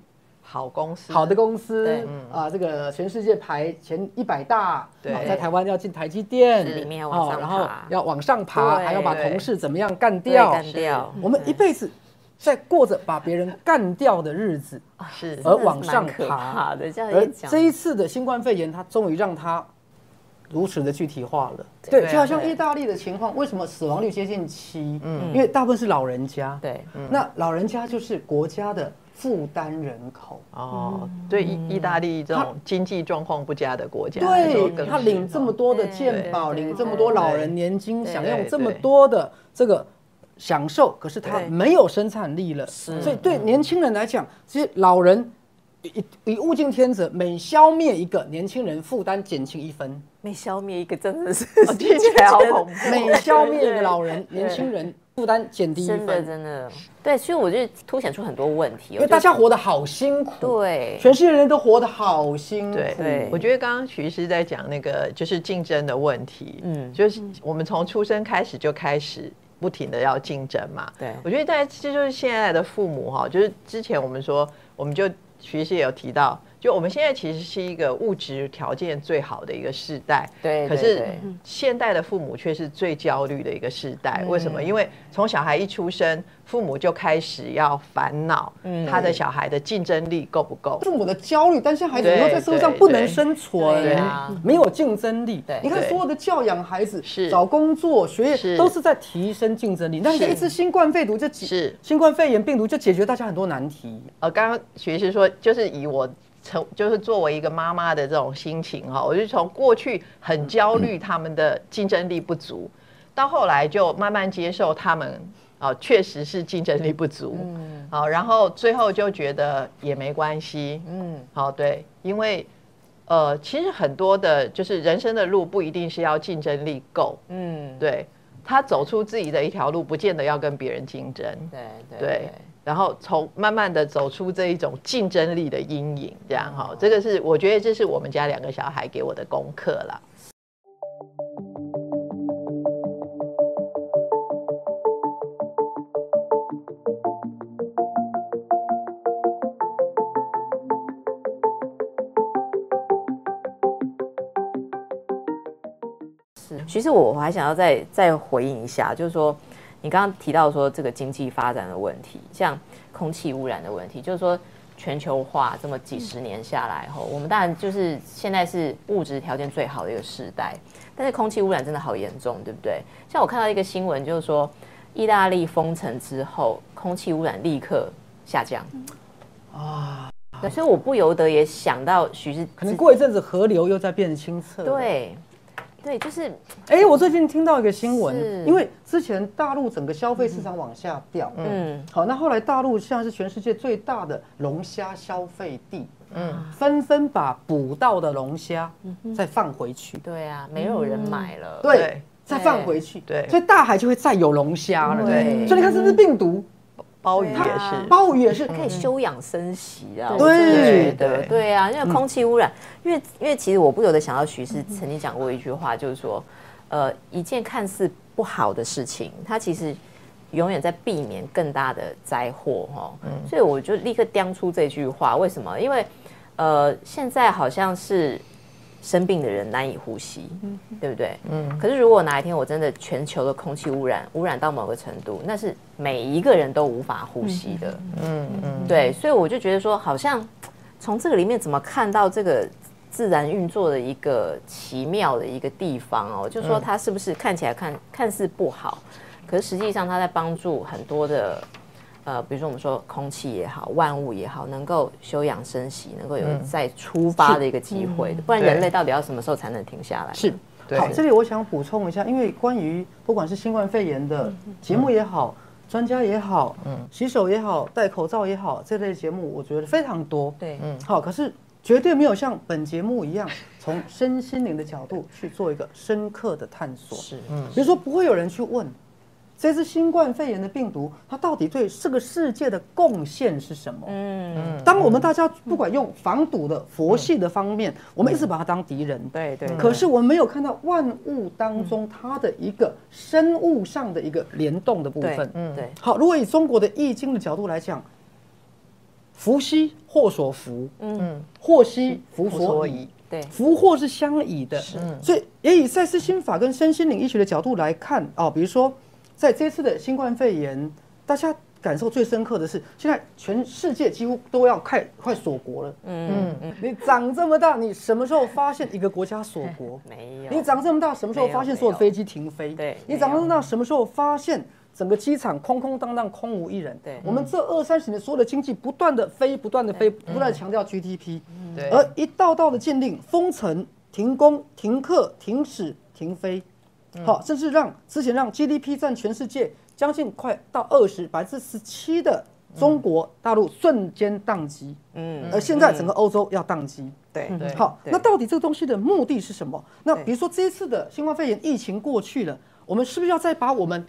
好公司，好的公司对，啊，这个全世界排前一百大，对。啊在台湾要进台积电，是里面哦然后要往上爬，对。还要把同事怎么样干掉。干掉，我们一辈子在过着把别人干掉的日子，是而往上爬。的，这样而一讲，这一次的新冠肺炎，它终于让它如此的具体化了。对，就好像意大利的情况，为什么死亡率接近七？嗯，因为大部分是老人家。对，那老人家就是国家的负担人口。哦，对意意大利这种经济状况不佳的国家对，他领这么多的健保，对领这么多老人年金，对享用对这么多的这个享受，可是他对。没有生产力了。所以对年轻人来讲，其实老人以以物竞天择，每消灭一个年轻人，负担减轻一分；每消灭一个真的是 听起来好恐怖。每消灭一个老人，年轻人负担减低一真的分。真的，对，所以我就凸显出很多问题，因为大家活得好辛苦，对。全世界人都活得好辛苦。对对。我觉得刚刚徐医师在讲那个就是竞争的问题，嗯。嗯，就是我们从出生开始就开始不停的要竞争嘛，对。我觉得在这就是现在的父母哈，就是之前我们说，我们就徐医师也有提到，就我们现在其实是一个物质条件最好的一个世代，对可是现代的父母却是最焦虑的一个世代，嗯。为什么？因为从小孩一出生，父母就开始要烦恼嗯。他的小孩的竞争力够不够。父母的焦虑，但现在孩子以后在社会上不能生存对啊，没有竞争力。对。你看所有的教养孩子，是。找工作、学业都是在提升竞争力。但是。一次新冠肺毒就解是。新冠肺炎病毒就解决大家很多难题。呃，刚刚徐医师说，就是以我成就是作为一个妈妈的这种心情哈，我就从过去很焦虑他们的竞争力不足，到后来就慢慢接受他们啊，确实是竞争力不足，嗯，好，然后最后就觉得也没关系，嗯，好，对，因为呃，其实很多的就是人生的路不一定是要竞争力够，嗯，对他走出自己的一条路，不见得要跟别人竞争，对对对，然后从慢慢的走出这一种竞争力的阴影，这样哈，这个是我觉得这是我们家两个小孩给我的功课了。其实我还想要再再回应一下，就是说，你刚刚提到说这个经济发展的问题，像空气污染的问题，就是说全球化这么几十年下来后，我们当然就是现在是物质条件最好的一个时代，但是空气污染真的好严重，对不对？像我看到一个新闻，就是说意大利封城之后，空气污染立刻下降。啊，对，所以我不由得也想到许是可能过一阵子河流又在变清澈。，对，对，就是哎，我最近听到一个新闻，因为之前大陆整个消费市场往下掉，嗯，好，那后来大陆现在是全世界最大的龙虾消费地，嗯，纷纷把捕到的龙虾再放回去，对啊，没有人买了。对对，再放回去，对。所以大海就会再有龙虾了。对。所以你看，是不是病毒，鲍鱼也是，鲍鱼也是，可以休养生息啊，对。的对。对啊，因为空气污染，因为因为其实我不由得想到徐师曾经讲过一句话，就是说，呃，一件看似不好的事情，它其实永远在避免更大的灾祸哈。所以我就立刻叼出这句话，为什么？因为呃，现在好像是生病的人难以呼吸，对不对？嗯。可是如果哪一天我真的全球的空气污染污染到某个程度，那是每一个人都无法呼吸的。嗯嗯，对，所以我就觉得说，好像从这个里面怎么看到这个自然运作的一个奇妙的一个地方哦，就说它是不是看起来看看似不好，可是实际上它在帮助很多的。呃，比如说我们说空气也好，万物也好，能够休养生息，能够有再出发的一个机会，不然人类到底要什么时候才能停下来？是，好，这里我想补充一下，因为关于不管是新冠肺炎的节目也好，专家也好，嗯，洗手也好，戴口罩也好，这类节目我觉得非常多，对，嗯，好，可是绝对没有像本节目一样，从身心灵的角度去做一个深刻的探索，是，嗯，比如说不会有人去问。这次新冠肺炎的病毒，它到底对这个世界的贡献是什么？嗯，当我们大家不管用防堵的佛系的方面，我们一直把它当敌人。对对。可是我们没有看到万物当中它的一个生物上的一个联动的部分。嗯，对。好，如果以中国的易经的角度来讲，福兮祸所伏，嗯，祸兮福所倚。对，福祸是相倚的。是。所以也以赛斯心法跟身心灵医学的角度来看，哦，比如说。在这次的新冠肺炎，大家感受最深刻的是，现在全世界几乎都要快快锁国了。嗯嗯，你长这么大，你什么时候发现一个国家锁国？没有。你长这么大，什么时候发现所有飞机停飞？对。你长这么大，什么时候发现整个机场空空荡荡，空无一人？对。我们这二三十年所有的经济不断的飞，不断的飞，不断强调 GDP。对。而一道道的禁令、封城、停工、停课、停驶、停飞。好，甚至让之前让 GDP 占全世界将近快到二十百分之十七的中国大陆瞬间宕机，嗯，而现在整个欧洲要宕机，对。对。好，那到底这个东西的目的是什么？那比如说这一次的新冠肺炎疫情过去了，我们是不是要再把我们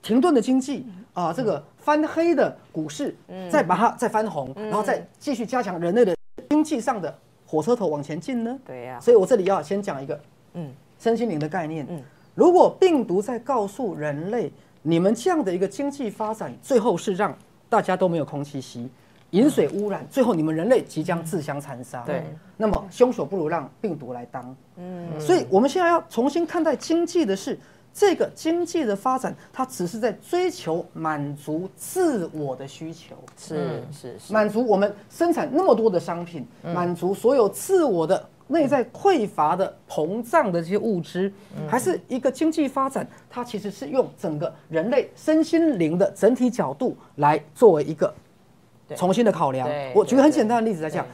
停顿的经济啊，这个翻黑的股市，再把它再翻红，然后再继续加强人类的经济上的火车头往前进呢？对呀。所以我这里要先讲一个，嗯，身心灵的概念，嗯。如果病毒在告诉人类，你们这样的一个经济发展，最后是让大家都没有空气吸，饮水污染，最后你们人类即将自相残杀。对，那么凶手不如让病毒来当。嗯，所以我们现在要重新看待经济的是，这个经济的发展，它只是在追求满足自我的需求。是是是，满足我们生产那么多的商品，满足所有自我的。内在匮乏的膨胀的这些物质，还是一个经济发展，它其实是用整个人类身心灵的整体角度来作为一个重新的考量。我举个很简单的例子来讲，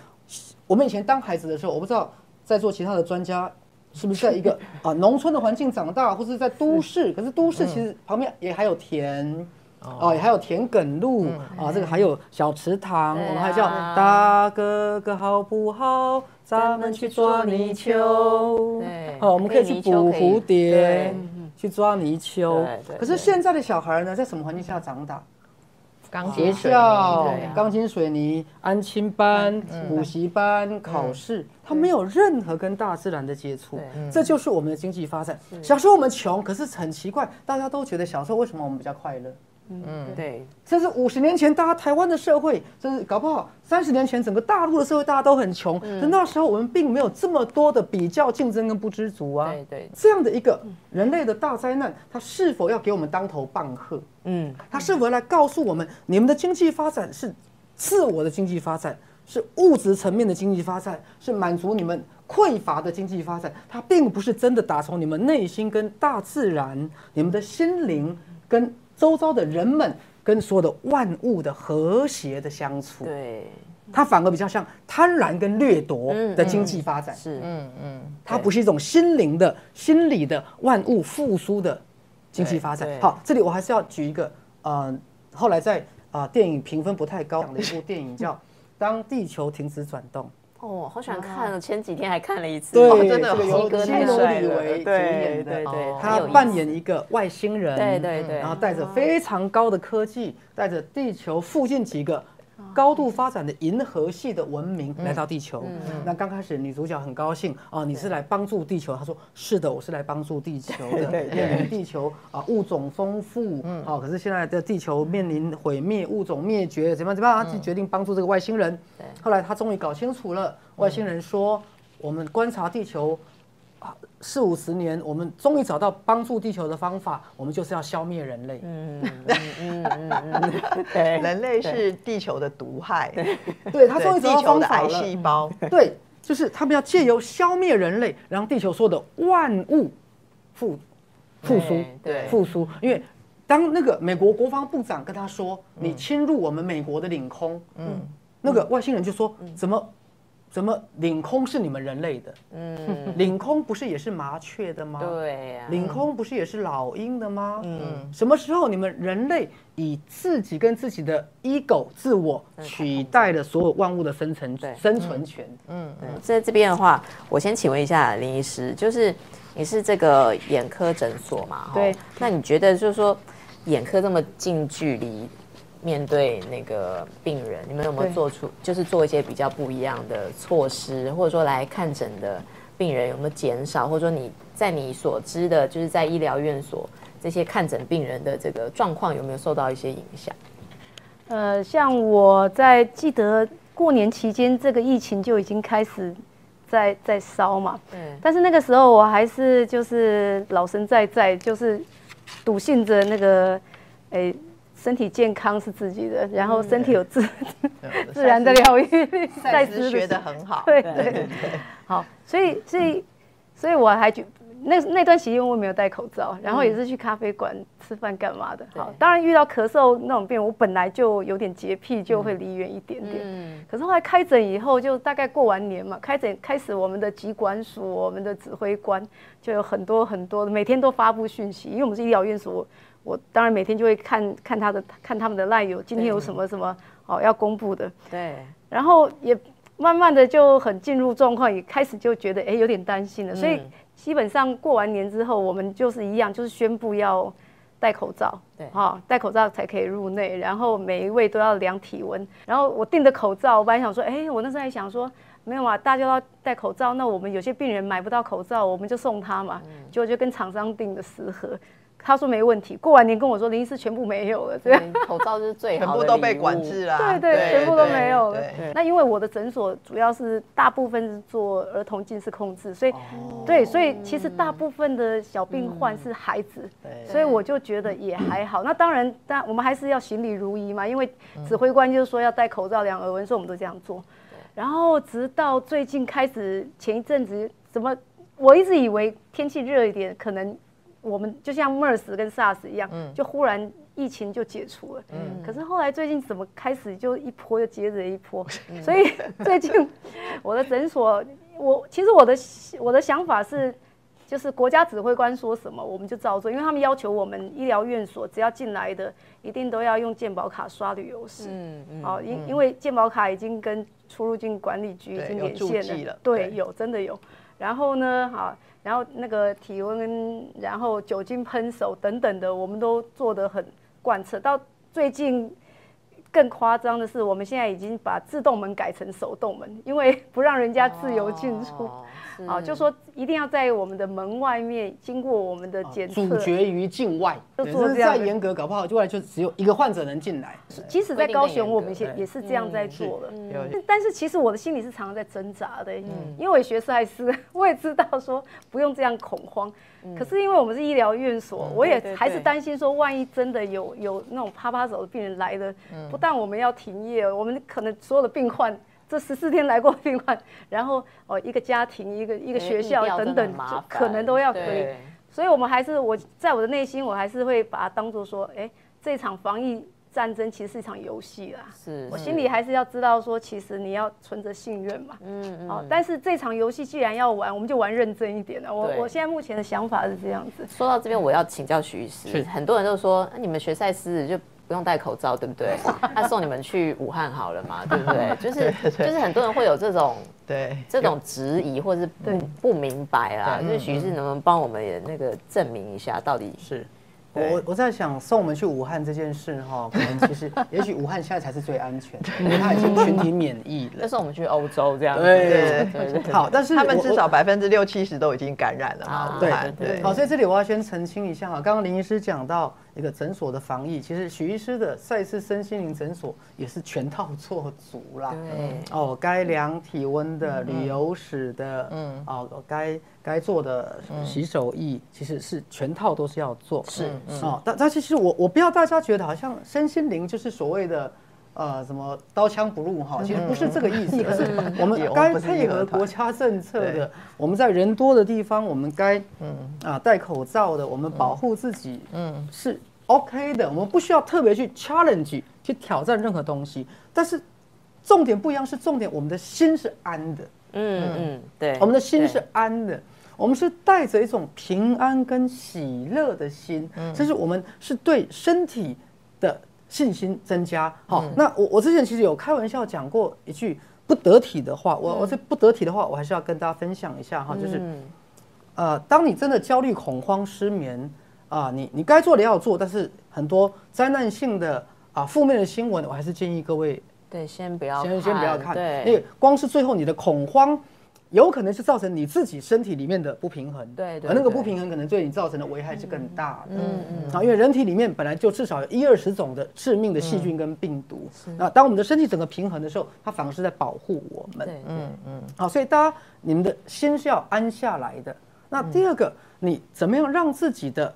我们以前当孩子的时候，我不知道在座其他的专家是不是在一个啊 农村的环境长大，或是在都市，可是都市其实旁边也还有田。哦，还有田埂路啊，这个还有小池塘，我们还叫大哥哥好不好？咱们去抓泥鳅。对，好，我们可以去捕蝴蝶，去抓泥鳅。可是现在的小孩呢，在什么环境下长大？学校、钢筋水泥、安亲班、补习班、考试，他没有任何跟大自然的接触。这就是我们的经济发展。小时候我们穷，可是很奇怪，大家都觉得小时候为什么我们比较快乐？嗯，对，这是五十年前，大家台湾的社会，就是搞不好三十年前整个大陆的社会，大家都很穷。但那时候我们并没有这么多的比较竞争跟不知足啊。对对，这样的一个人类的大灾难，它是否要给我们当头棒喝？嗯，它是否来告诉我们，你们的经济发展是自我的经济发展，是物质层面的经济发展，是满足你们匮乏的经济发展？它并不是真的打从你们内心跟大自然、你们的心灵跟。周遭的人们跟所有的万物的和谐的相处，对，它反而比较像贪婪跟掠夺的经济发展，是，嗯嗯，它不是一种心灵的、心理的万物复苏的经济发展。好，这里我还是要举一个，呃，后来在啊电影评分不太高的一部电影叫《当地球停止转动》。哦，好喜欢看！前几天还看了一次，对，真的由基努里维主演的，他扮演一个外星人，对对对，然后带着非常高的科技，带着地球附近几个。高度发展的银河系的文明来到地球，那刚开始女主角很高兴啊，你是来帮助地球？她说是的，我是来帮助地球的，因为地球啊物种丰富，好，可是现在的地球面临毁灭，物种灭绝，怎么怎么样？她就决定帮助这个外星人。后来她终于搞清楚了，外星人说，我们观察地球。四五十年，我们终于找到帮助地球的方法，我们就是要消灭人类。嗯嗯嗯嗯，对，人类是地球的毒害。对，他终于找到方法了。细胞，对，就是他们要借由消灭人类，让地球所有的万物复复苏，对，复苏。因为当那个美国国防部长跟他说：“你侵入我们美国的领空。”嗯，那个外星人就说：“怎么？”怎么领空是你们人类的？嗯，领空不是也是麻雀的吗？对呀，领空不是也是老鹰的吗？嗯，什么时候你们人类以自己跟自己的 ego 自我取代了所有万物的生存生存权？嗯，在这边的话，我先请问一下林医师，就是你是这个眼科诊所嘛？对，那你觉得就是说眼科这么近距离？面对那个病人，你们有没有做出就是做一些比较不一样的措施，或者说来看诊的病人有没有减少，或者说你在你所知的，就是在医疗院所这些看诊病人的这个状况有没有受到一些影响？呃，像我在记得过年期间，这个疫情就已经开始在在烧嘛，嗯，但是那个时候我还是就是老神在在，就是笃信着那个诶。身体健康是自己的，然后身体有自自然的疗愈，赛斯学的很好，对对对，好，所以所以所以我还觉那那段时间我没有戴口罩，然后也是去咖啡馆吃饭干嘛的，好，当然遇到咳嗽那种病，我本来就有点洁癖，就会离远一点点，嗯，可是后来开诊以后，就大概过完年嘛，开诊开始我们的疾管署，我们的指挥官就有很多很多的，每天都发布讯息，因为我们是医疗院所。我当然每天就会看看他的看他们的赖友今天有什么什么哦要公布的，对，然后也慢慢的就很进入状况，也开始就觉得哎有点担心了，所以基本上过完年之后，我们就是一样，就是宣布要戴口罩，对，哈，戴口罩才可以入内，然后每一位都要量体温，然后我订的口罩，我本来想说，哎，我那时候还想说没有嘛，大家都要戴口罩，那我们有些病人买不到口罩，我们就送他嘛，结果就跟厂商订的十盒。他说没问题，过完年跟我说林医师全部没有了，这样口罩是最好的，全部都被管制了，对对，全部都没有了。那因为我的诊所主要是大部分是做儿童近视控制，所以对，所以其实大部分的小病患是孩子，所以我就觉得也还好。那当然，但我们还是要行礼如仪嘛，因为指挥官就是说要戴口罩、量耳温，所以我们都这样做。然后直到最近开始，前一阵子怎么，我一直以为天气热一点可能。我们就像 MERS 跟 SARS 一样，就忽然疫情就解除了。嗯，可是后来最近怎么开始就一波又接着一波？所以最近我的诊所，我其实我的我的想法是，就是国家指挥官说什么我们就照做，因为他们要求我们医疗院所只要进来的一定都要用健保卡刷旅游史。嗯嗯。好，因因为健保卡已经跟出入境管理局已经连线了。对，有真的有。然后呢，好。然后那个体温，然后酒精喷手等等的，我们都做得很贯彻。到最近更夸张的是，我们现在已经把自动门改成手动门，因为不让人家自由进出。啊，就说一定要在我们的门外面经过我们的检测，阻绝于境外。就是再严格，搞不好就来就只有一个患者能进来。即使在高雄，我们也也是这样在做了。但是其实我的心里是常常在挣扎的，嗯，因为我学赛斯，我也知道说不用这样恐慌。可是因为我们是医疗院所，我也还是担心说，万一真的有有那种趴趴手的病人来了，不但我们要停业，我们可能所有的病患。这十四天来过病患，然后哦，一个家庭、一个一个学校等等，可能都要可以。所以，我们还是我在我的内心，我还是会把它当做说，哎，这场防疫战争其实是一场游戏啦。是，我心里还是要知道说，其实你要存着信任嘛。嗯嗯。好，但是这场游戏既然要玩，我们就玩认真一点了。我我现在目前的想法是这样子。说到这边，我要请教徐医师。很多人都说，你们学赛斯就。不用戴口罩，对不对？他送你们去武汉好了嘛，对不对？就是就是很多人会有这种对这种质疑，或者是不不明白啦。就是徐志能不能帮我们也那个证明一下，到底是？我我在想送我们去武汉这件事哈，可能其实也许武汉现在才是最安全，因为它已经群体免疫了。送我们去欧洲这样，对对对。好，但是他们至少百分之六七十都已经感染了嘛。对对。好，所以这里我要先澄清一下哈，刚刚林医师讲到。一个诊所的防疫，其实许医师的赛斯身心灵诊所也是全套做足啦。对，哦，该量体温的、旅游史的，嗯，哦，该该做的洗手液，其实是全套都是要做。是，哦，但但其实我我不要大家觉得好像身心灵就是所谓的。呃，什么刀枪不入哈？其实不是这个意思，而是 我们该配合国家政策的。我们在人多的地方，我们该嗯。啊戴口罩的，我们保护自己嗯。是 OK 的，我们不需要特别去 challenge 去挑战任何东西。但是重点不一样，是重点，我们的心是安的，嗯嗯，对，我们的心是安的，我们是带着一种平安跟喜乐的心，这是我们是对身体的信心增加。好，那我我之前其实有开玩笑讲过一句不得体的话，我我这不得体的话，我还是要跟大家分享一下哈，就是。嗯呃，当你真的焦虑、恐慌、失眠啊、你你该做的要做，但是很多灾难性的啊、负面的新闻，我还是建议各位对，先不要先先不要看，对，因为光是最后你的恐慌，有可能是造成你自己身体里面的不平衡，对对而那个不平衡可能对你造成的危害是更大的，嗯嗯啊，因为人体里面本来就至少有一二十种的致命的细菌跟病毒，那当我们的身体整个平衡的时候，它反而是在保护我们，对，嗯嗯，好，所以大家你们的心是要安下来的。那第二个，你怎么样让自己的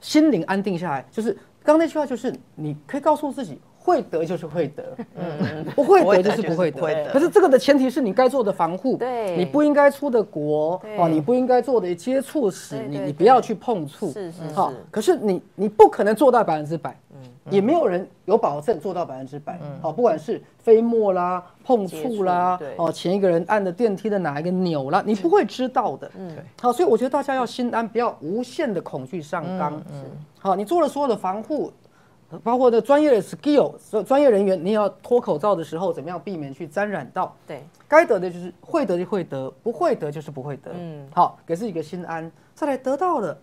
心灵安定下来？就是刚刚那句话，就是你可以告诉自己，会得就是会得，嗯，不会得就是不会得得。可是这个的前提是你该做的防护，对你不应该出的国对哦，你不应该做的接触史，你你不要去碰触，是是好。可是你你不可能做到百分之百，也没有人有保证做到百分之百。好，不管是飞沫啦、碰触啦哦，前一个人按的电梯的哪一个钮啦，你不会知道的。嗯，好，所以我觉得大家要心安，不要无限的恐惧上纲。嗯，好，你做了所有的防护。包括的专业的 skill，专业人员，你也要脱口罩的时候，怎么样避免去沾染到？对，该得的就是会得就会得，不会得就是不会得。嗯嗯，好，给自己一个心安。再来得到了，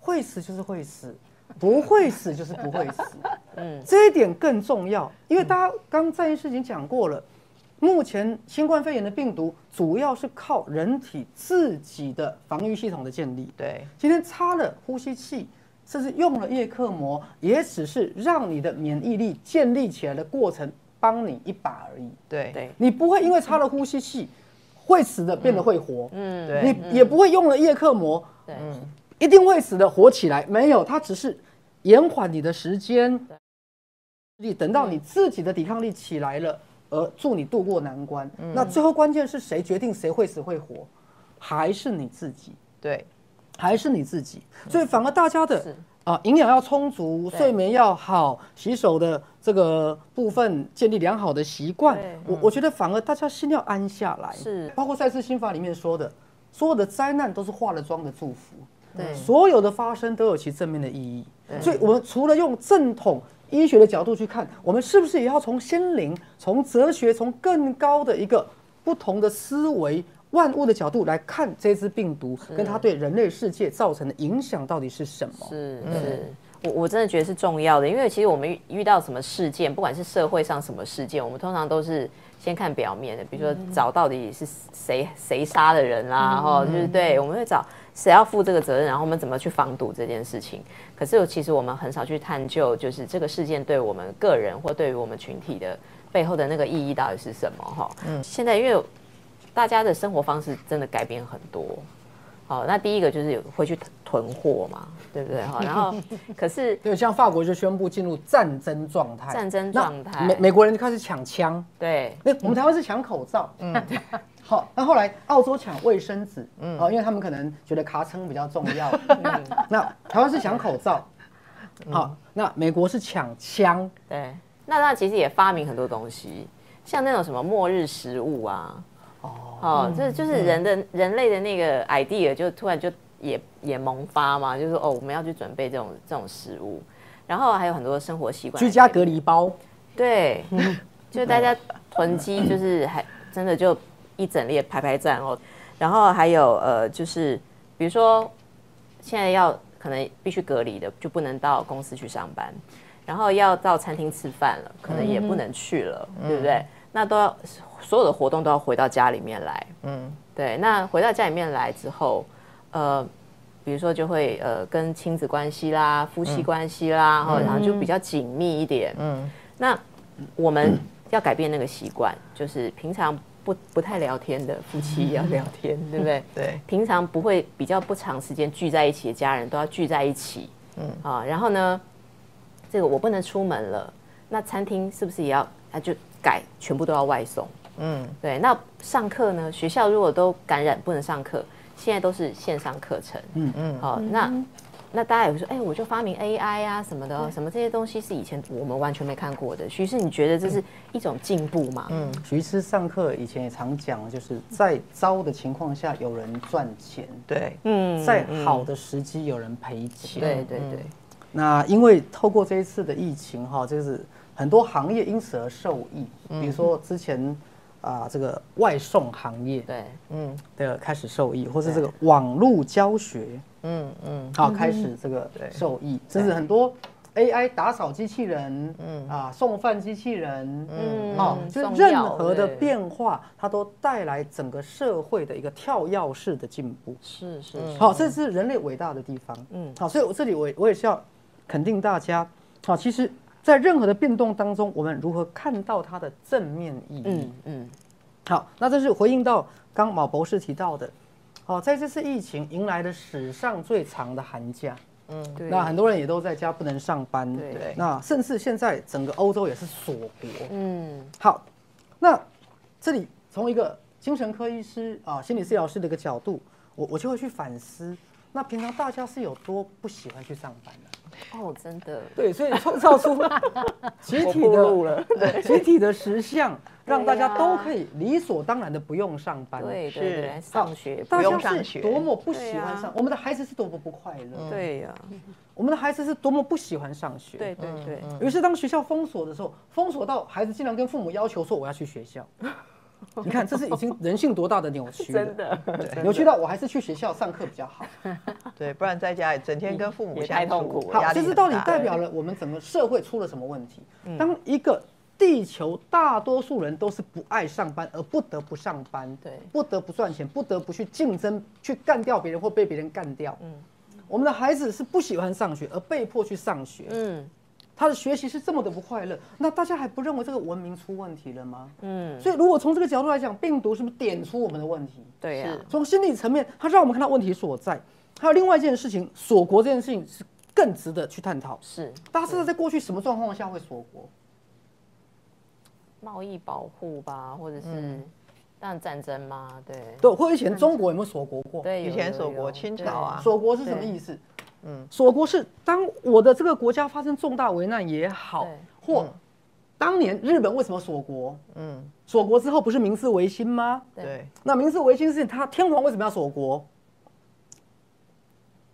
会死就是会死，不会死就是不会死。嗯，这一点更重要，因为大家刚在一事情讲过了，目前新冠肺炎的病毒主要是靠人体自己的防御系统的建立。对，今天插了呼吸器，甚至用了叶克膜，也只是让你的免疫力建立起来的过程，帮你一把而已。对，对，你不会因为插了呼吸器会死的变得会活，嗯，对。你也不会用了叶克膜对，一定会死的活起来。没有，它只是延缓你的时间，你等到你自己的抵抗力起来了，而助你渡过难关。那最后关键是谁决定谁会死会活，还是你自己。对，还是你自己，所以反而大家的是啊营养要充足，睡眠要好，洗手的这个部分建立良好的习惯。我我觉得反而大家心要安下来。是包括赛斯心法里面说的，所有的灾难都是化了妆的祝福，对所有的发生都有其正面的意义。所以我们除了用正统医学的角度去看，我们是不是也要从心灵、从哲学、从更高的一个不同的思维？万物的角度来看这只病毒跟它对人类世界造成的影响到底是什么？是是，我我真的觉得是重要的，因为其实我们遇遇到什么事件，不管是社会上什么事件，我们通常都是先看表面的，比如说找到底是谁谁杀的人啦，然后就是对，我们会找谁要负这个责任，然后我们怎么去防堵这件事情。可是其实我们很少去探究，就是这个事件对我们个人或对于我们群体的背后的那个意义到底是什么哈。嗯，现在因为大家的生活方式真的改变很多。好，那第一个就是有会去囤货嘛，对不对？哈，然后 可是对，像法国就宣布进入战争状态，战争那状态。美美国人就开始抢枪，对。那我们台湾是抢口罩，嗯，好，那后来澳洲抢卫生纸，嗯，哦，因为他们可能觉得卡称比较重要，嗯，那台湾是抢口罩，好，那美国是抢枪，对，那他其实也发明很多东西，像那种什么末日食物啊，哦，这就是人的人类的那个 idea 就突然就也也萌发嘛，就是哦，我们要去准备这种这种食物，然后还有很多生活习惯，居家隔离包，对，就大家囤积，就是还真的就一整列排排站哦。然后还有呃，就是比如说现在要可能必须隔离的，就不能到公司去上班，然后要到餐厅吃饭了，可能也不能去了，对不对？那都要所有的活动都要回到家里面来，嗯，对。那回到家里面来之后，呃。比如说，就会呃跟亲子关系啦、夫妻关系啦，然后然后就比较紧密一点。嗯，那我们要改变那个习惯，就是平常不不太聊天的夫妻要聊天，对不对？对，平常不会比较不长时间聚在一起的家人都要聚在一起。嗯啊，然后呢，这个我不能出门了，那餐厅是不是也要啊就改全部都要外送？嗯，对，那上课呢？学校如果都感染不能上课，现在都是线上课程。嗯嗯，好，那那大家也会说，哎，我就发明 AI 啊什么的，什么这些东西是以前我们完全没看过的。徐师，你觉得这是一种进步吗？嗯，徐师上课以前也常讲，就是在糟的情况下有人赚钱，对，嗯，在好的时机有人赔钱，对对对。那因为透过这一次的疫情哈，就是很多行业因此而受益，比如说之前啊这个外送行业，对，嗯。的开始受益，或是这个网络教学，嗯嗯，好开始这个受益，甚至很多 AI 打扫机器人，嗯。啊送饭机器人，嗯。好，就任何的变化，它都带来整个社会的一个跳跃式的进步，是是，好，这是人类伟大的地方，嗯。好，所以我这里我我也是要。肯定大家，好，其实，在任何的变动当中，我们如何看到它的正面意义？嗯嗯，好，那这是回应到刚毛博士提到的，好，在这次疫情迎来的史上最长的寒假，嗯，对，那很多人也都在家不能上班，对，那甚至现在整个欧洲也是锁国，嗯，好，那这里从一个精神科医师啊，心理治疗师的一个角度，我我就会去反思，那平常大家是有多不喜欢去上班的？哦，真的，对，所以创造出 集体的 集体的实像，让大家都可以理所当然的不用上班，对对对，上学不用上学，多么不喜欢上，我们的孩子是多么不快乐，对呀，我们的孩子是多么不喜欢上学，对对对，于是当学校封锁的时候，封锁到孩子竟然跟父母要求说我要去学校。你看，这是已经人性多大的扭曲真的，扭曲到我还是去学校上课比较好。对，不然在家里整天跟父母太痛苦。好，这是到底代表了我们整个社会出了什么问题？当一个地球大多数人都是不爱上班，而不得不上班，对，不得不赚钱，不得不去竞争，去干掉别人或被别人干掉。嗯，我们的孩子是不喜欢上学，而被迫去上学。嗯。他的学习是这么的不快乐，那大家还不认为这个文明出问题了吗？嗯，所以如果从这个角度来讲，病毒是不是点出我们的问题？对呀，从心理层面，它让我们看到问题所在。还有另外一件事情，锁国这件事情是更值得去探讨。是，大家知道在过去什么状况下会锁国？贸易保护吧，或者是当然战争吗？对，对，或者以前中国有没有锁国过？对，以前锁国，清朝啊，锁国是什么意思？嗯，锁国是当我的这个国家发生重大危难也好，或当年日本为什么锁国？嗯，锁国之后不是明治维新吗？对，那明治维新是他天皇为什么要锁国？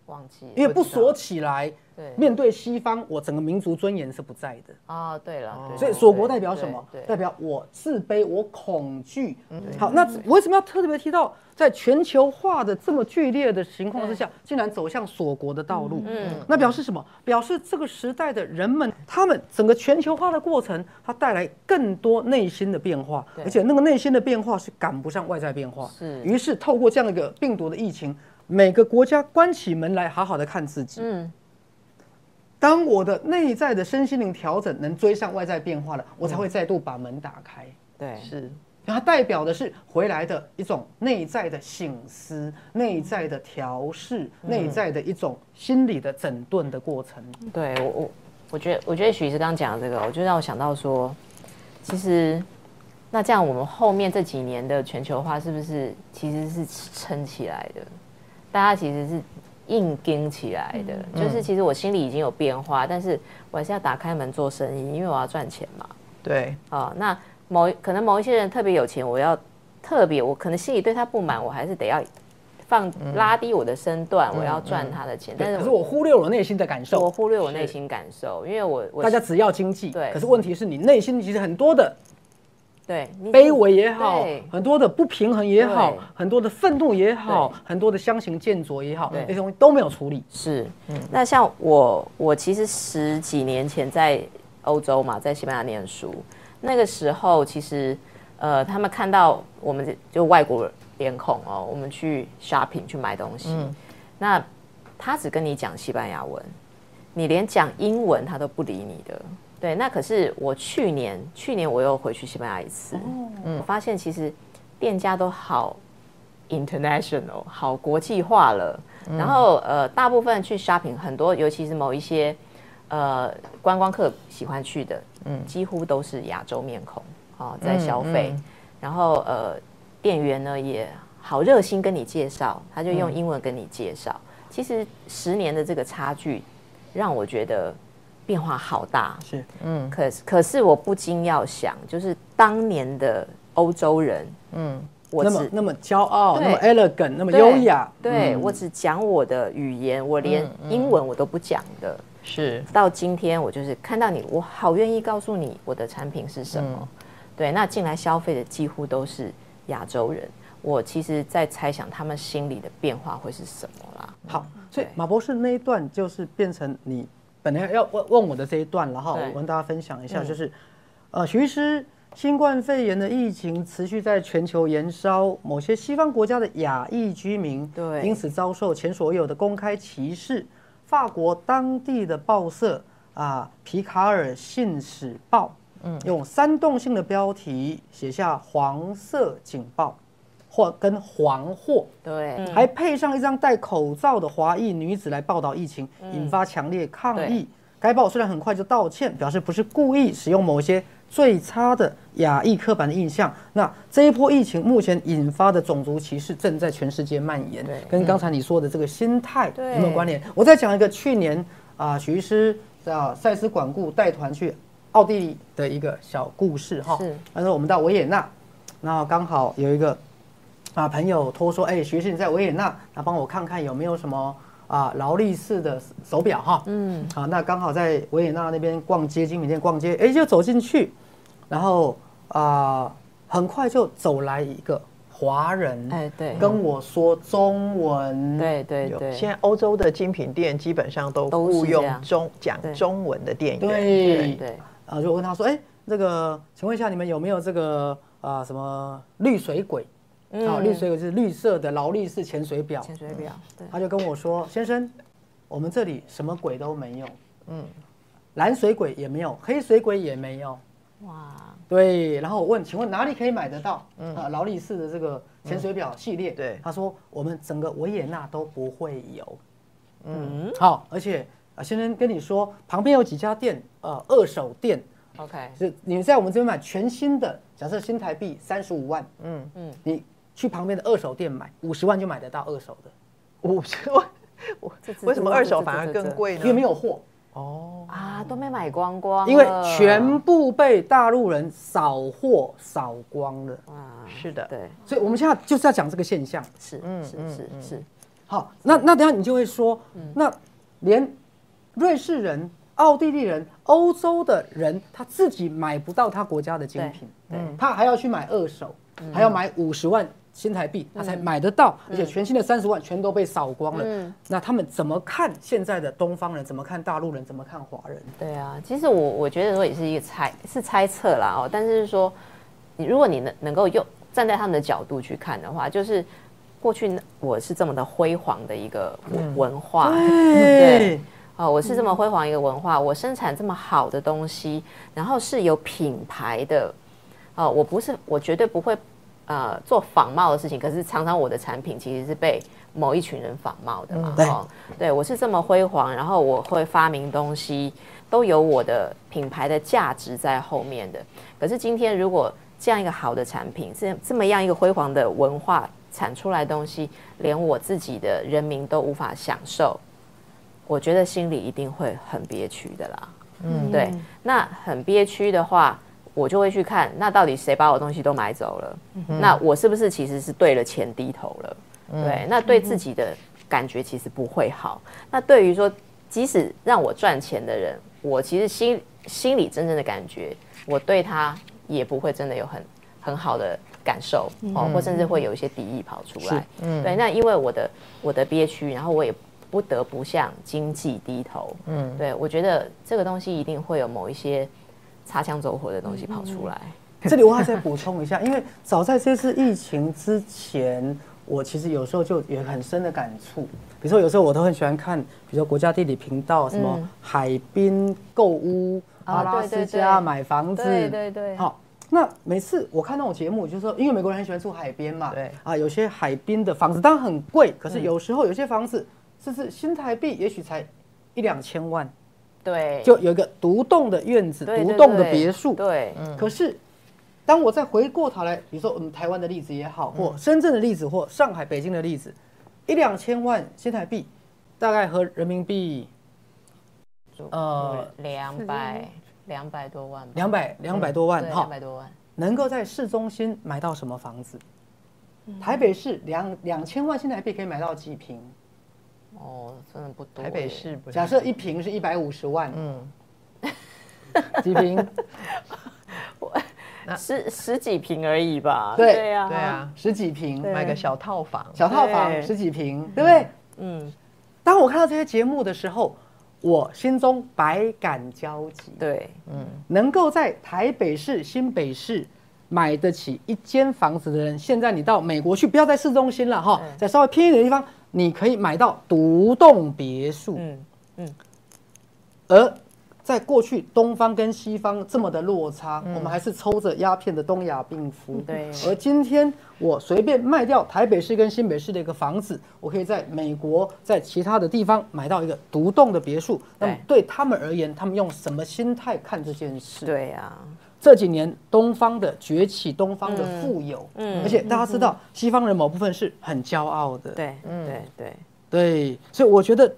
忘记，因为不锁起来。面对西方，我整个民族尊严是不在的啊。对了，所以锁国代表什么？代表我自卑，我恐惧。好，那我为什么要特别提到，在全球化的这么剧烈的情况之下，竟然走向锁国的道路？嗯，那表示什么？表示这个时代的人们，他们整个全球化的过程，它带来更多内心的变化，而且那个内心的变化是赶不上外在变化。是，于是透过这样一个病毒的疫情，每个国家关起门来，好好的看自己。嗯。当我的内在的身心灵调整能追上外在变化了，我才会再度把门打开。对，是，它代表的是回来的一种内在的醒思、内在的调试、内在的一种心理的整顿的过程。对我，我我觉得，我觉得许医师刚刚讲的这个，我就让我想到说，其实那这样我们后面这几年的全球化是不是其实是撑起来的？大家其实是。硬跟起来的，就是其实我心里已经有变化，但是我还是要打开门做生意，因为我要赚钱嘛。对，啊，那某可能某一些人特别有钱，我要特别，我可能心里对他不满，我还是得要放拉低我的身段，我要赚他的钱。但是，可是我忽略我内心的感受，我忽略我内心感受，因为我大家只要经济，对，可是问题是你内心其实很多的。对，卑微也好，很多的不平衡也好，很多的愤怒也好，很多的相形见绌也好，那些东西都没有处理。是，嗯，那像我，我其实十几年前在欧洲嘛，在西班牙念书，那个时候其实，呃，他们看到我们就外国脸孔哦，我们去 shopping 去买东西，那他只跟你讲西班牙文，你连讲英文他都不理你的。对，那可是我去年，去年我又回去西班牙一次，嗯，我发现其实店家都好 international，好国际化了。然后呃，大部分去 shopping 很多，尤其是某一些呃观光客喜欢去的，嗯，几乎都是亚洲面孔啊在消费。然后呃，店员呢也好热心跟你介绍，他就用英文跟你介绍。其实十年的这个差距，让我觉得变化好大。是，嗯，可是可是我不禁要想，就是当年的欧洲人，嗯，我那么那么骄傲，那么 elegant，那么优雅，对嗯我只讲我的语言，我连英文我都不讲的。是到今天，我就是看到你，我好愿意告诉你我的产品是什么。对，那进来消费的几乎都是亚洲人。我其实，在猜想他们心里的变化会是什么啦。好，所以马博士那一段就是变成你本来要问问我的这一段了哈，我跟大家分享一下，嗯。就是呃，徐医师，新冠肺炎的疫情持续在全球延烧，某些西方国家的亚裔居民对。因此遭受前所未有的公开歧视。法国当地的报社啊，皮卡尔信使报，嗯，用煽动性的标题写下黄色警报，或跟黄祸。对，还配上一张戴口罩的华裔女子来报道疫情，引发强烈抗议。该报虽然很快就道歉，表示不是故意使用某些最差的亚裔刻板的印象。那这一波疫情目前引发的种族歧视正在全世界蔓延对，跟刚才你说的这个心态有没有关联？我再讲一个，去年啊，徐医师啊赛斯管顾带团去奥地利的一个小故事哈是。他说我们到维也纳，然后刚好有一个啊朋友托说，哎，徐医师你在维也纳，那帮我看看有没有什么啊劳力士的手表哈。嗯，好，那刚好在维也纳那边逛街，精品店逛街，哎，就走进去，然后啊很快就走来一个华人，哎对跟我说中文，对对有。对，现在欧洲的精品店基本上都雇佣中讲中文的店员。对对啊，就问他说，哎，那个，请问一下，你们有没有这个啊什么绿水鬼？啊，绿水鬼就是绿色的劳力士潜水表。潜水表，对，他就跟我说，先生，我们这里什么鬼都没有，嗯，蓝水鬼也没有，黑水鬼也没有。哇，对，然后我问，请问哪里可以买得到？啊，劳力士的这个潜水表系列。对。他说我们整个维也纳都不会有。嗯，好，而且啊，先生跟你说，旁边有几家店，呃，二手店，OK，是你在我们这边买全新的，假设新台币三十五万，嗯。嗯。嗯，你去旁边的二手店买，五十万就买得到二手的，五十万，我为什么二手反而更贵呢？因为没有货，哦，啊，都没买光光，因为全部被大陆人扫货扫光了，啊，是的，对，所以我们现在就是要讲这个现象。是是嗯是是是，好，那那等下你就会说，那连瑞士人、奥地利人、欧洲的人，他自己买不到他国家的精品，他还要去买二手，还要买五十万新台币，他才买得到，而且全新的三十万全都被扫光了。那他们怎么看现在的东方人？怎么看大陆人？怎么看华人？对啊，其实我我觉得说也是一个猜是猜测啦哦，但是说你如果你能能够用站在他们的角度去看的话，就是过去我是这么的辉煌的一个文文化，对，哦，我是这么辉煌一个文化，我生产这么好的东西，然后是有品牌的，哦，我不是我绝对不会呃做仿冒的事情，可是常常我的产品其实是被某一群人仿冒的嘛，对哦，对我是这么辉煌，然后我会发明东西，都有我的品牌的价值在后面的。可是今天如果这样一个好的产品，这这么样一个辉煌的文化产出来的东西，连我自己的人民都无法享受，我觉得心里一定会很憋屈的啦。嗯，对，那很憋屈的话，我就会去看，那到底谁把我东西都买走了？那我是不是其实是对了钱低头了？对，那对自己的感觉其实不会好。那对于说，即使让我赚钱的人，我其实心心里真正的感觉，我对他也不会真的有很很好的感受哦，或甚至会有一些敌意跑出来。对，那因为我的我的憋屈，然后我也不得不向经济低头。嗯，对我觉得这个东西一定会有某一些擦枪走火的东西跑出来。这里我还再补充一下，因为早在这次疫情之前，我其实有时候就有很深的感触。比如说，有时候我都很喜欢看，比如说国家地理频道什么海滨购屋、阿拉斯加对买房子，对对对好。那每次我看那种节目，就是说，因为美国人很喜欢住海边嘛，对啊，有些海滨的房子当然很贵，可是有时候有些房子甚至新台币也许才一两千万，对，就有一个独栋的院子、独栋的对别墅，对，可是，当我再回过头来，比如说我们台湾的例子也好，或深圳的例子，或上海、北京的例子，一两千万新台币，大概和人民币呃两百两百多万吧，两百两百多万，哈。两，百多万，能够在市中心买到什么房子？台北市两两千万新台币可以买到几平？哦，真的不多。台北市不是假设一平是一百五十万，嗯，几平？十十几平而已吧？对。对啊，对，啊，十几平，买个小套房，小套房十几平，对不对？嗯，当我看到这些节目的时候，我心中百感交集。对，嗯。能够在台北市、新北市买得起一间房子的人，现在你到美国去，不要在市中心了哈，在稍微偏一点的地方，你可以买到独栋别墅。嗯，而在过去东方跟西方这么的落差，我们还是抽着鸦片的东亚病夫。对而今天我随便卖掉台北市跟新北市的一个房子，我可以在美国在其他的地方买到一个独栋的别墅。那么对他们而言，他们用什么心态看这件事？对啊，这几年东方的崛起，东方的富有，嗯。而且大家知道，西方人某部分是很骄傲的，对，对对，对，所以我觉得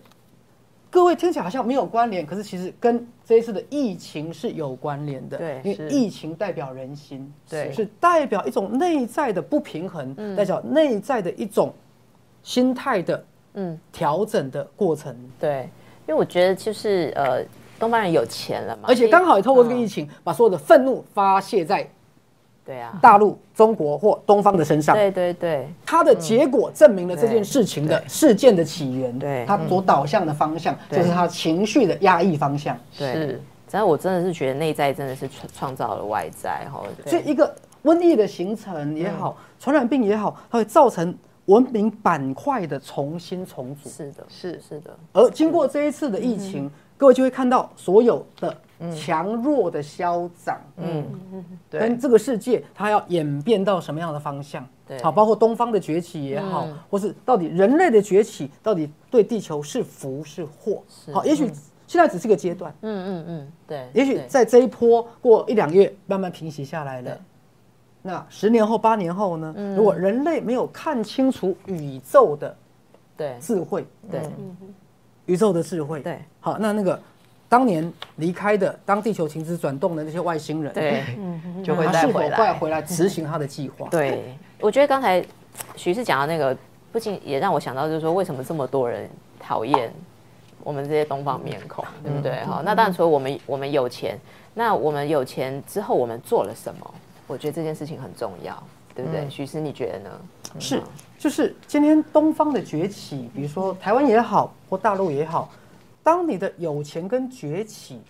各位听起来好像没有关联，可是其实跟这一次的疫情是有关联的，对因为疫情代表人心，对。是代表一种内在的不平衡，嗯。代表内在的一种心态的嗯，调整的过程，对，因为我觉得就是呃，东方人有钱了嘛，而且刚好也透过这个嗯。疫情，把所有的愤怒发泄在对啊，大陆、中国或东方的身上。对对对，它的结果证明了这件事情的事件的起源，对它所导向的方向，就是它情绪的压抑方向。对是，但我真的是觉得内在真的是创创造了外在哈，所以一个瘟疫的形成也好，传染病也好，它会造成文明板块的重新重组。是的，是。是的，而经过这一次的疫情，各位就会看到所有的强弱的消长，嗯，对跟这个世界它要演变到什么样的方向？对。好，包括东方的崛起也好，嗯。或是到底人类的崛起到底对地球是福是祸？好，也许现在只是个阶段，嗯嗯嗯，对，也许在这一波过一两个月慢慢平息下来了。那十年后、八年后呢？嗯。如果人类没有看清楚宇宙的对。智慧，对宇宙的智慧，对好，那那个当年离开的，当地球停止转动的那些外星人，对就会他是否再回来。快回来执行他的计划？对，我觉得刚才徐师讲的那个，不仅也让我想到，就是说为什么这么多人讨厌我们这些东方面孔，对不对？好，那当然除了我们我们有钱，那我们有钱之后我们做了什么？我觉得这件事情很重要，对不对？徐师你觉得呢？是，就是今天东方的崛起，比如说台湾也好，或大陆也好，当你的有钱跟崛起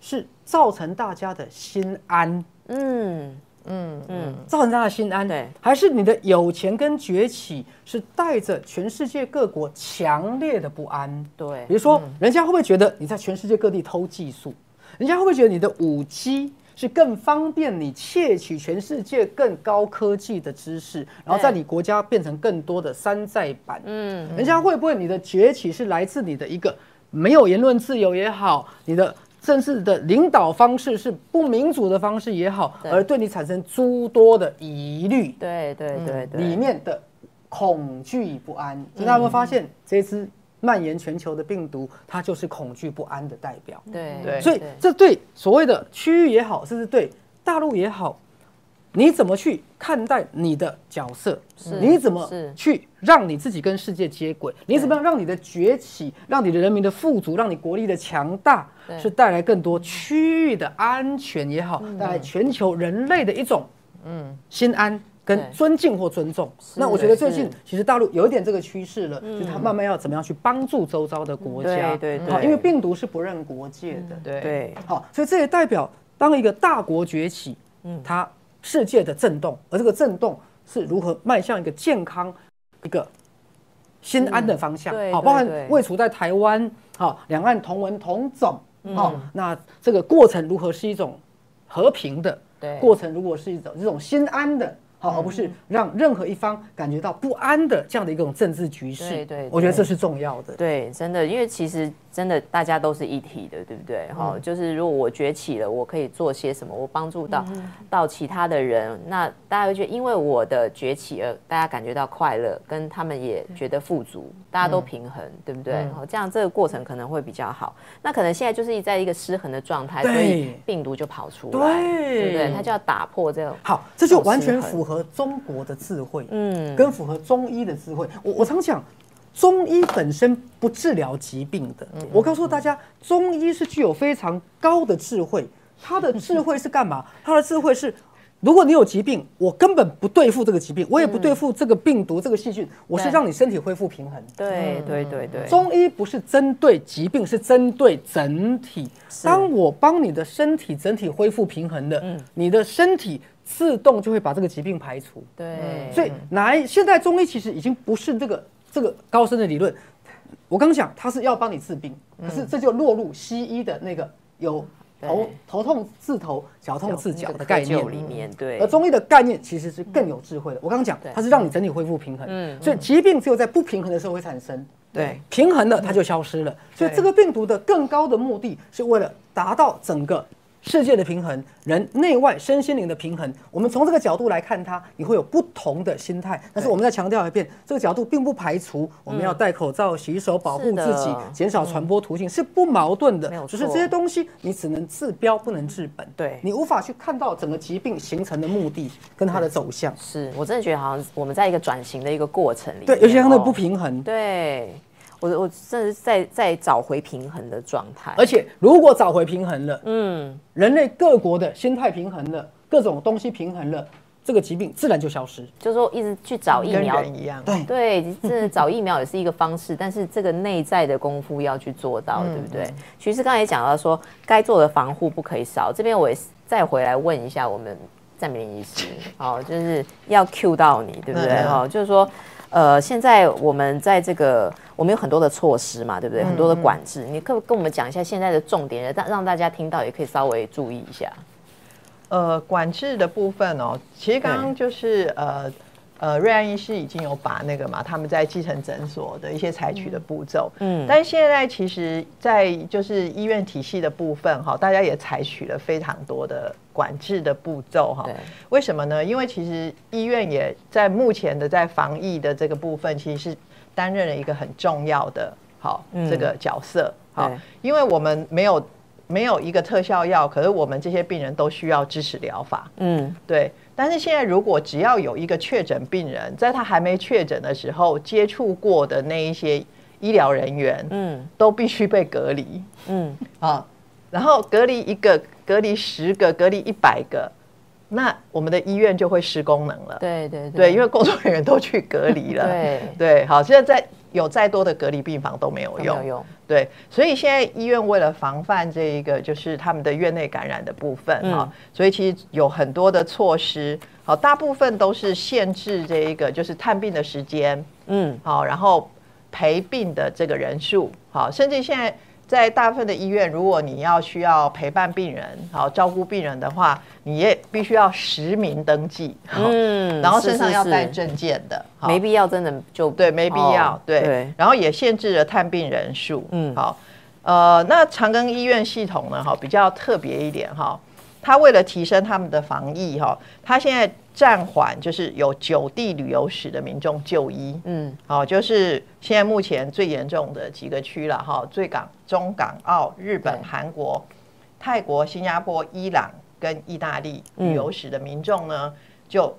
是造成大家的心安，嗯嗯嗯，造成大家的心安，对，还是你的有钱跟崛起是带着全世界各国强烈的不安？对比如说，人家会不会觉得你在全世界各地偷技术？人家会不会觉得你的五 G 是更方便你窃取全世界更高科技的知识，然后在你国家变成更多的山寨版？嗯人家会不会你的崛起是来自你的一个没有言论自由也好，你的政治的领导方式是不民主的方式也好，而对你产生诸多的疑虑？对对对对，里面的恐惧不安。所以大家有没有发现，这支蔓延全球的病毒，它就是恐惧不安的代表。对对所以这对所谓的区域也好，甚至对大陆也好，你怎么去看待你的角色？你怎么去让你自己跟世界接轨？你怎么样让你的崛起，让你的人民的富足，让你国力的强大，是带来更多区域的安全也好，带来全球人类的一种嗯心安。跟尊敬或尊重，那我觉得最近其实大陆有一点这个趋势了，就是他慢慢要怎么样去帮助周遭的国家，对对因为病毒是不认国界的，对。对。好，所以这也代表当一个大国崛起，嗯，它世界的震动，而这个震动是如何迈向一个健康、一个心安的方向。好，对包含对位处在台湾，好，两岸同文同种，好，那这个过程如何是一种和平的对。过程，如果是一种这种心安的，好，而不是让任何一方感觉到不安的这样的一种政治局势。对对我觉得这是重要的。对，真的，因为其实真的大家都是一体的，对不对？哈、就是如果我崛起了，我可以做些什么，我帮助到、到其他的人，那大家会觉得，因为我的崛起而大家感觉到快乐，跟他们也觉得富足，大家都平衡，对不对？好、这样这个过程可能会比较好。那可能现在就是在一个失衡的状态，所以病毒就跑出来，对对不对？它就要打破这个。好，这就完全符合中国的智慧，嗯跟符合中医的智慧。我我常讲，中医本身不治疗疾病的。我告诉大家，中医是具有非常高的智慧。它的智慧是干嘛？它的智慧是，如果你有疾病，我根本不对付这个疾病，我也不对付这个病毒、这个细菌，我是让你身体恢复平衡。对对对对，中医不是针对疾病，是针对整体。当我帮你的身体整体恢复平衡的，你的身体自动就会把这个疾病排除。对，所以来现在中医其实已经不是这个这个高深的理论。我刚讲它是要帮你治病，可是这就落入西医的那个有头头痛治头、脚痛治脚的概念里面，对而，中医的概念其实是更有智慧的。我刚刚讲，它是让你整体恢复平衡，嗯所以疾病只有在不平衡的时候会产生。对平衡了，它就消失了。所以这个病毒的更高的目的是为了达到整个世界的平衡，人内外身心灵的平衡。我们从这个角度来看它，你会有不同的心态。但是我们再强调一遍，这个角度并不排除我们要戴口罩、洗手、保护自己、减少传播途径，是不矛盾的。只是这些东西你只能治标，不能治本。对你无法去看到整个疾病形成的目的跟它的走向。是我真的觉得好像我们在一个转型的一个过程里，对，尤其它的哦不平衡。对我我真的是在在找回平衡的状态，而且如果找回平衡了，嗯，人类各国的心态平衡了，各种东西平衡了，这个疾病自然就消失。就是说一直去找疫跟苗，人一样。对对，这找疫苗也是一个方式，但是这个内在的功夫要去做到，对不对？其实刚才也讲到说，该做的防护不可以少。这边我也是再回来问一下我们赞明医师，哦，就是要 cue 到你，对不对？嗯哦，就是说。呃，现在我们在这个，我们有很多的措施嘛，对不对？很多的管制，你可不跟我们讲一下现在的重点，让让大家听到也可以稍微注意一下。呃，管制的部分哦，其实刚刚就是呃呃，瑞安医师已经有把那个嘛，他们在基层诊所的一些采取的步骤，嗯嗯，但现在其实，在就是医院体系的部分哈，大家也采取了非常多的管制的步骤哈对。为什么呢？因为其实医院也在目前的在防疫的这个部分，其实是担任了一个很重要的好嗯这个角色好对，因为我们没有没有一个特效药，可是我们这些病人都需要支持疗法。嗯，对，但是现在如果只要有一个确诊病人，在他还没确诊的时候接触过的那一些医疗人员，嗯嗯，都必须被隔离嗯，啊。然后隔离一个，隔离十个，隔离一百个，那我们的医院就会失功能了。对对对，因为工作人员都去隔离了。对对，好，现在在有再多的隔离病房都没有用都没有。用，对，所以现在医院为了防范这一个就是他们的院内感染的部分哈、嗯所以其实有很多的措施，好，大部分都是限制这一个就是探病的时间，嗯，好，然后陪病的这个人数，好，甚至现在在大部分的医院，如果你要需要陪伴病人，好照顾病人的话，你也必须要实名登记，嗯然后身上要带是证件的，好。没必要，真的就对，没必要，哦对。对。然后也限制了探病人数，嗯。嗯，好，呃，那长庚医院系统呢，哈，比较特别一点哈，它为了提升他们的防疫哈，他现在暂缓就是有九地旅游史的民众就医，嗯。好，就是现在目前最严重的几个区了哈，最港、中港澳、日本对、韩国、泰国、新加坡、伊朗跟意大利嗯旅游史的民众呢，就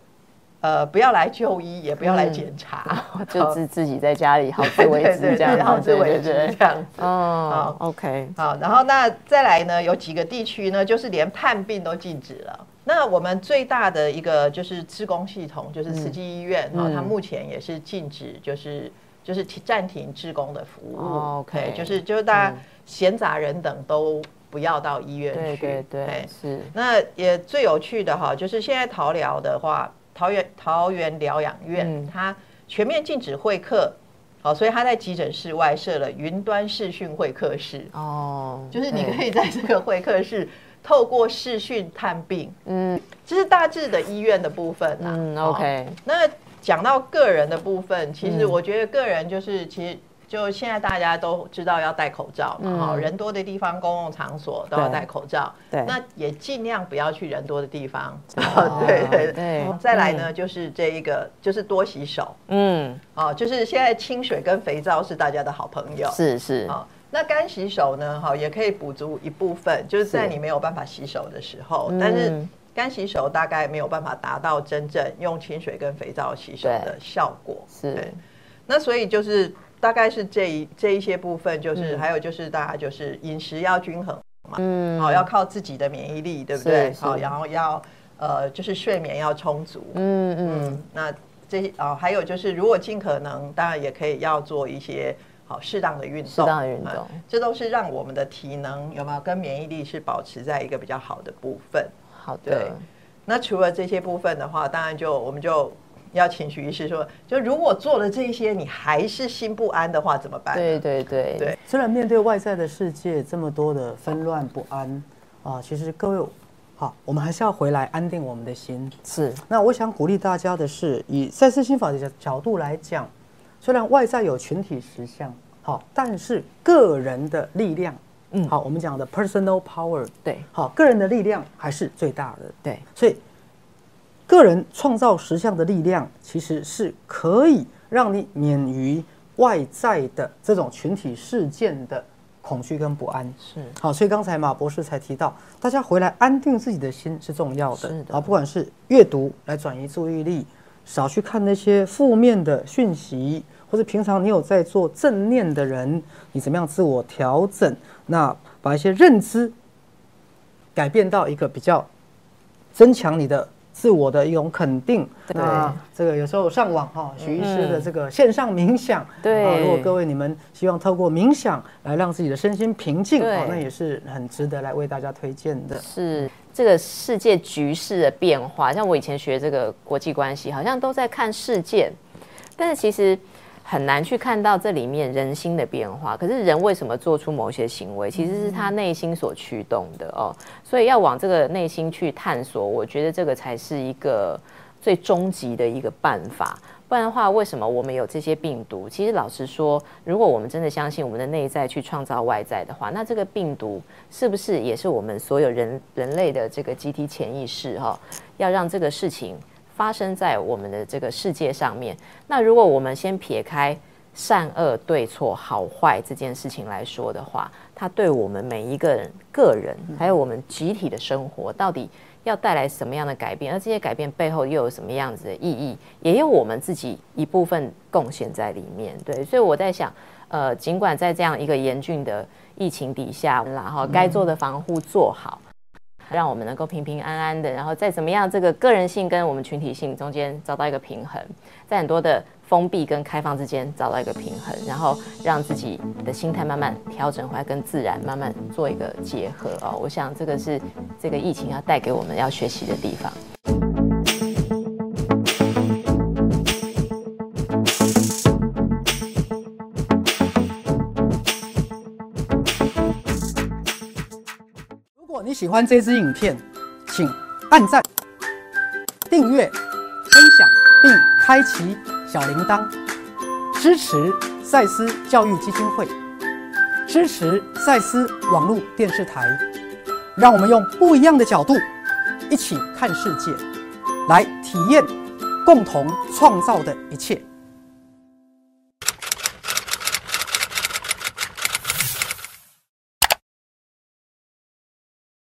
呃不要来就医，也不要来嗯检查，就自自己在家里 好自为之这样子，对好自为之这样子。哦，OK，好，然后那再来呢，有几个地区呢，就是连探病都禁止了。那我们最大的一个就是自工系统，就是慈济医院哈、嗯它目前也是禁止，就是就是停暂停志工的服务。哦，OK 就是就是大家嗯闲杂人等都不要到医院去。对对对，是，那也最有趣的哈，就是现在桃疗的话，桃园桃园疗养院、嗯它全面禁止会客，好，所以它在急诊室外设了云端视讯会客室。哦，就是你可以在这个会客室透过视讯探病，嗯，这是大致的医院的部分啊。嗯，OK，那讲到个人的部分，其实我觉得个人就是其实。就现在大家都知道要戴口罩嘛，哈、人多的地方、公共场所都要戴口罩。对。那也尽量不要去人多的地方。哦 对对对。再来呢，就是这一个，就是多洗手。嗯，哦，就是现在清水跟肥皂是大家的好朋友。是是，好，那干洗手呢？哈，也可以补足一部分，就是在你没有办法洗手的时候，嗯但是干洗手大概没有办法达到真正用清水跟肥皂洗手的效果。是。对，那所以就是大概是这一这一些部分，就是、嗯。还有就是大家就是饮食要均衡嘛，嗯。好、要靠自己的免疫力，对不对？好，然后要呃就是睡眠要充足，嗯嗯。嗯，那这些啊、还有就是，如果尽可能，当然也可以要做一些好适当的运动，适当的运动。嗯这都是让我们的体能有没有跟免疫力是保持在一个比较好的部分。好对。的，那除了这些部分的话，当然就我们就要请徐医师说，就如果做了这些，你还是心不安的话，怎么办？对对对对虽然面对外在的世界这么多的纷乱不安啊，其实各位好，我们还是要回来安定我们的心。是，那我想鼓励大家的是，以赛斯心法的角角度来讲，虽然外在有群体实相，好，但是个人的力量，嗯好，我们讲的 personal power，对好，个人的力量还是最大的。对，所以，个人创造实相的力量，其实是可以让你免于外在的这种群体事件的恐惧跟不安。是好，所以刚才马博士才提到，大家回来安定自己的心是重要的。是的啊，不管是阅读来转移注意力，少去看那些负面的讯息，或者平常你有在做正念的人，你怎么样自我调整？那把一些认知改变到一个比较增强你的自我的一种肯定。对。那这个有时候上网哈，许医师的这个线上冥想，对。啊，如果各位你们希望透过冥想来让自己的身心平静，那也是很值得来为大家推荐的。是这个世界局势的变化，像我以前学这个国际关系，好像都在看事件，但是其实很难去看到这里面人心的变化。可是人为什么做出某些行为，其实是他内心所驱动的哦。所以要往这个内心去探索，我觉得这个才是一个最终极的一个办法。不然的话，为什么我们有这些病毒？其实老实说，如果我们真的相信我们的内在去创造外在的话，那这个病毒是不是也是我们所有人人类的这个集体潜意识哈、要让这个事情发生在我们的这个世界上面。那如果我们先撇开善恶对错好坏这件事情来说的话，它对我们每一个人个人，还有我们集体的生活，到底要带来什么样的改变？而这些改变背后又有什么样子的意义？也有我们自己一部分贡献在里面。对，所以我在想，呃，尽管在这样一个严峻的疫情底下，然后该做的防护做好。让我们能够平平安安的，然后再怎么样，这个个人性跟我们群体性中间找到一个平衡，在很多的封闭跟开放之间找到一个平衡，然后让自己的心态慢慢调整回来，跟自然慢慢做一个结合哦。我想这个是这个疫情要带给我们要学习的地方。你喜欢这支影片，请按赞、订阅、分享，并开启小铃铛，支持赛斯教育基金会，支持赛斯网络电视台，让我们用不一样的角度一起看世界，来体验共同创造的一切。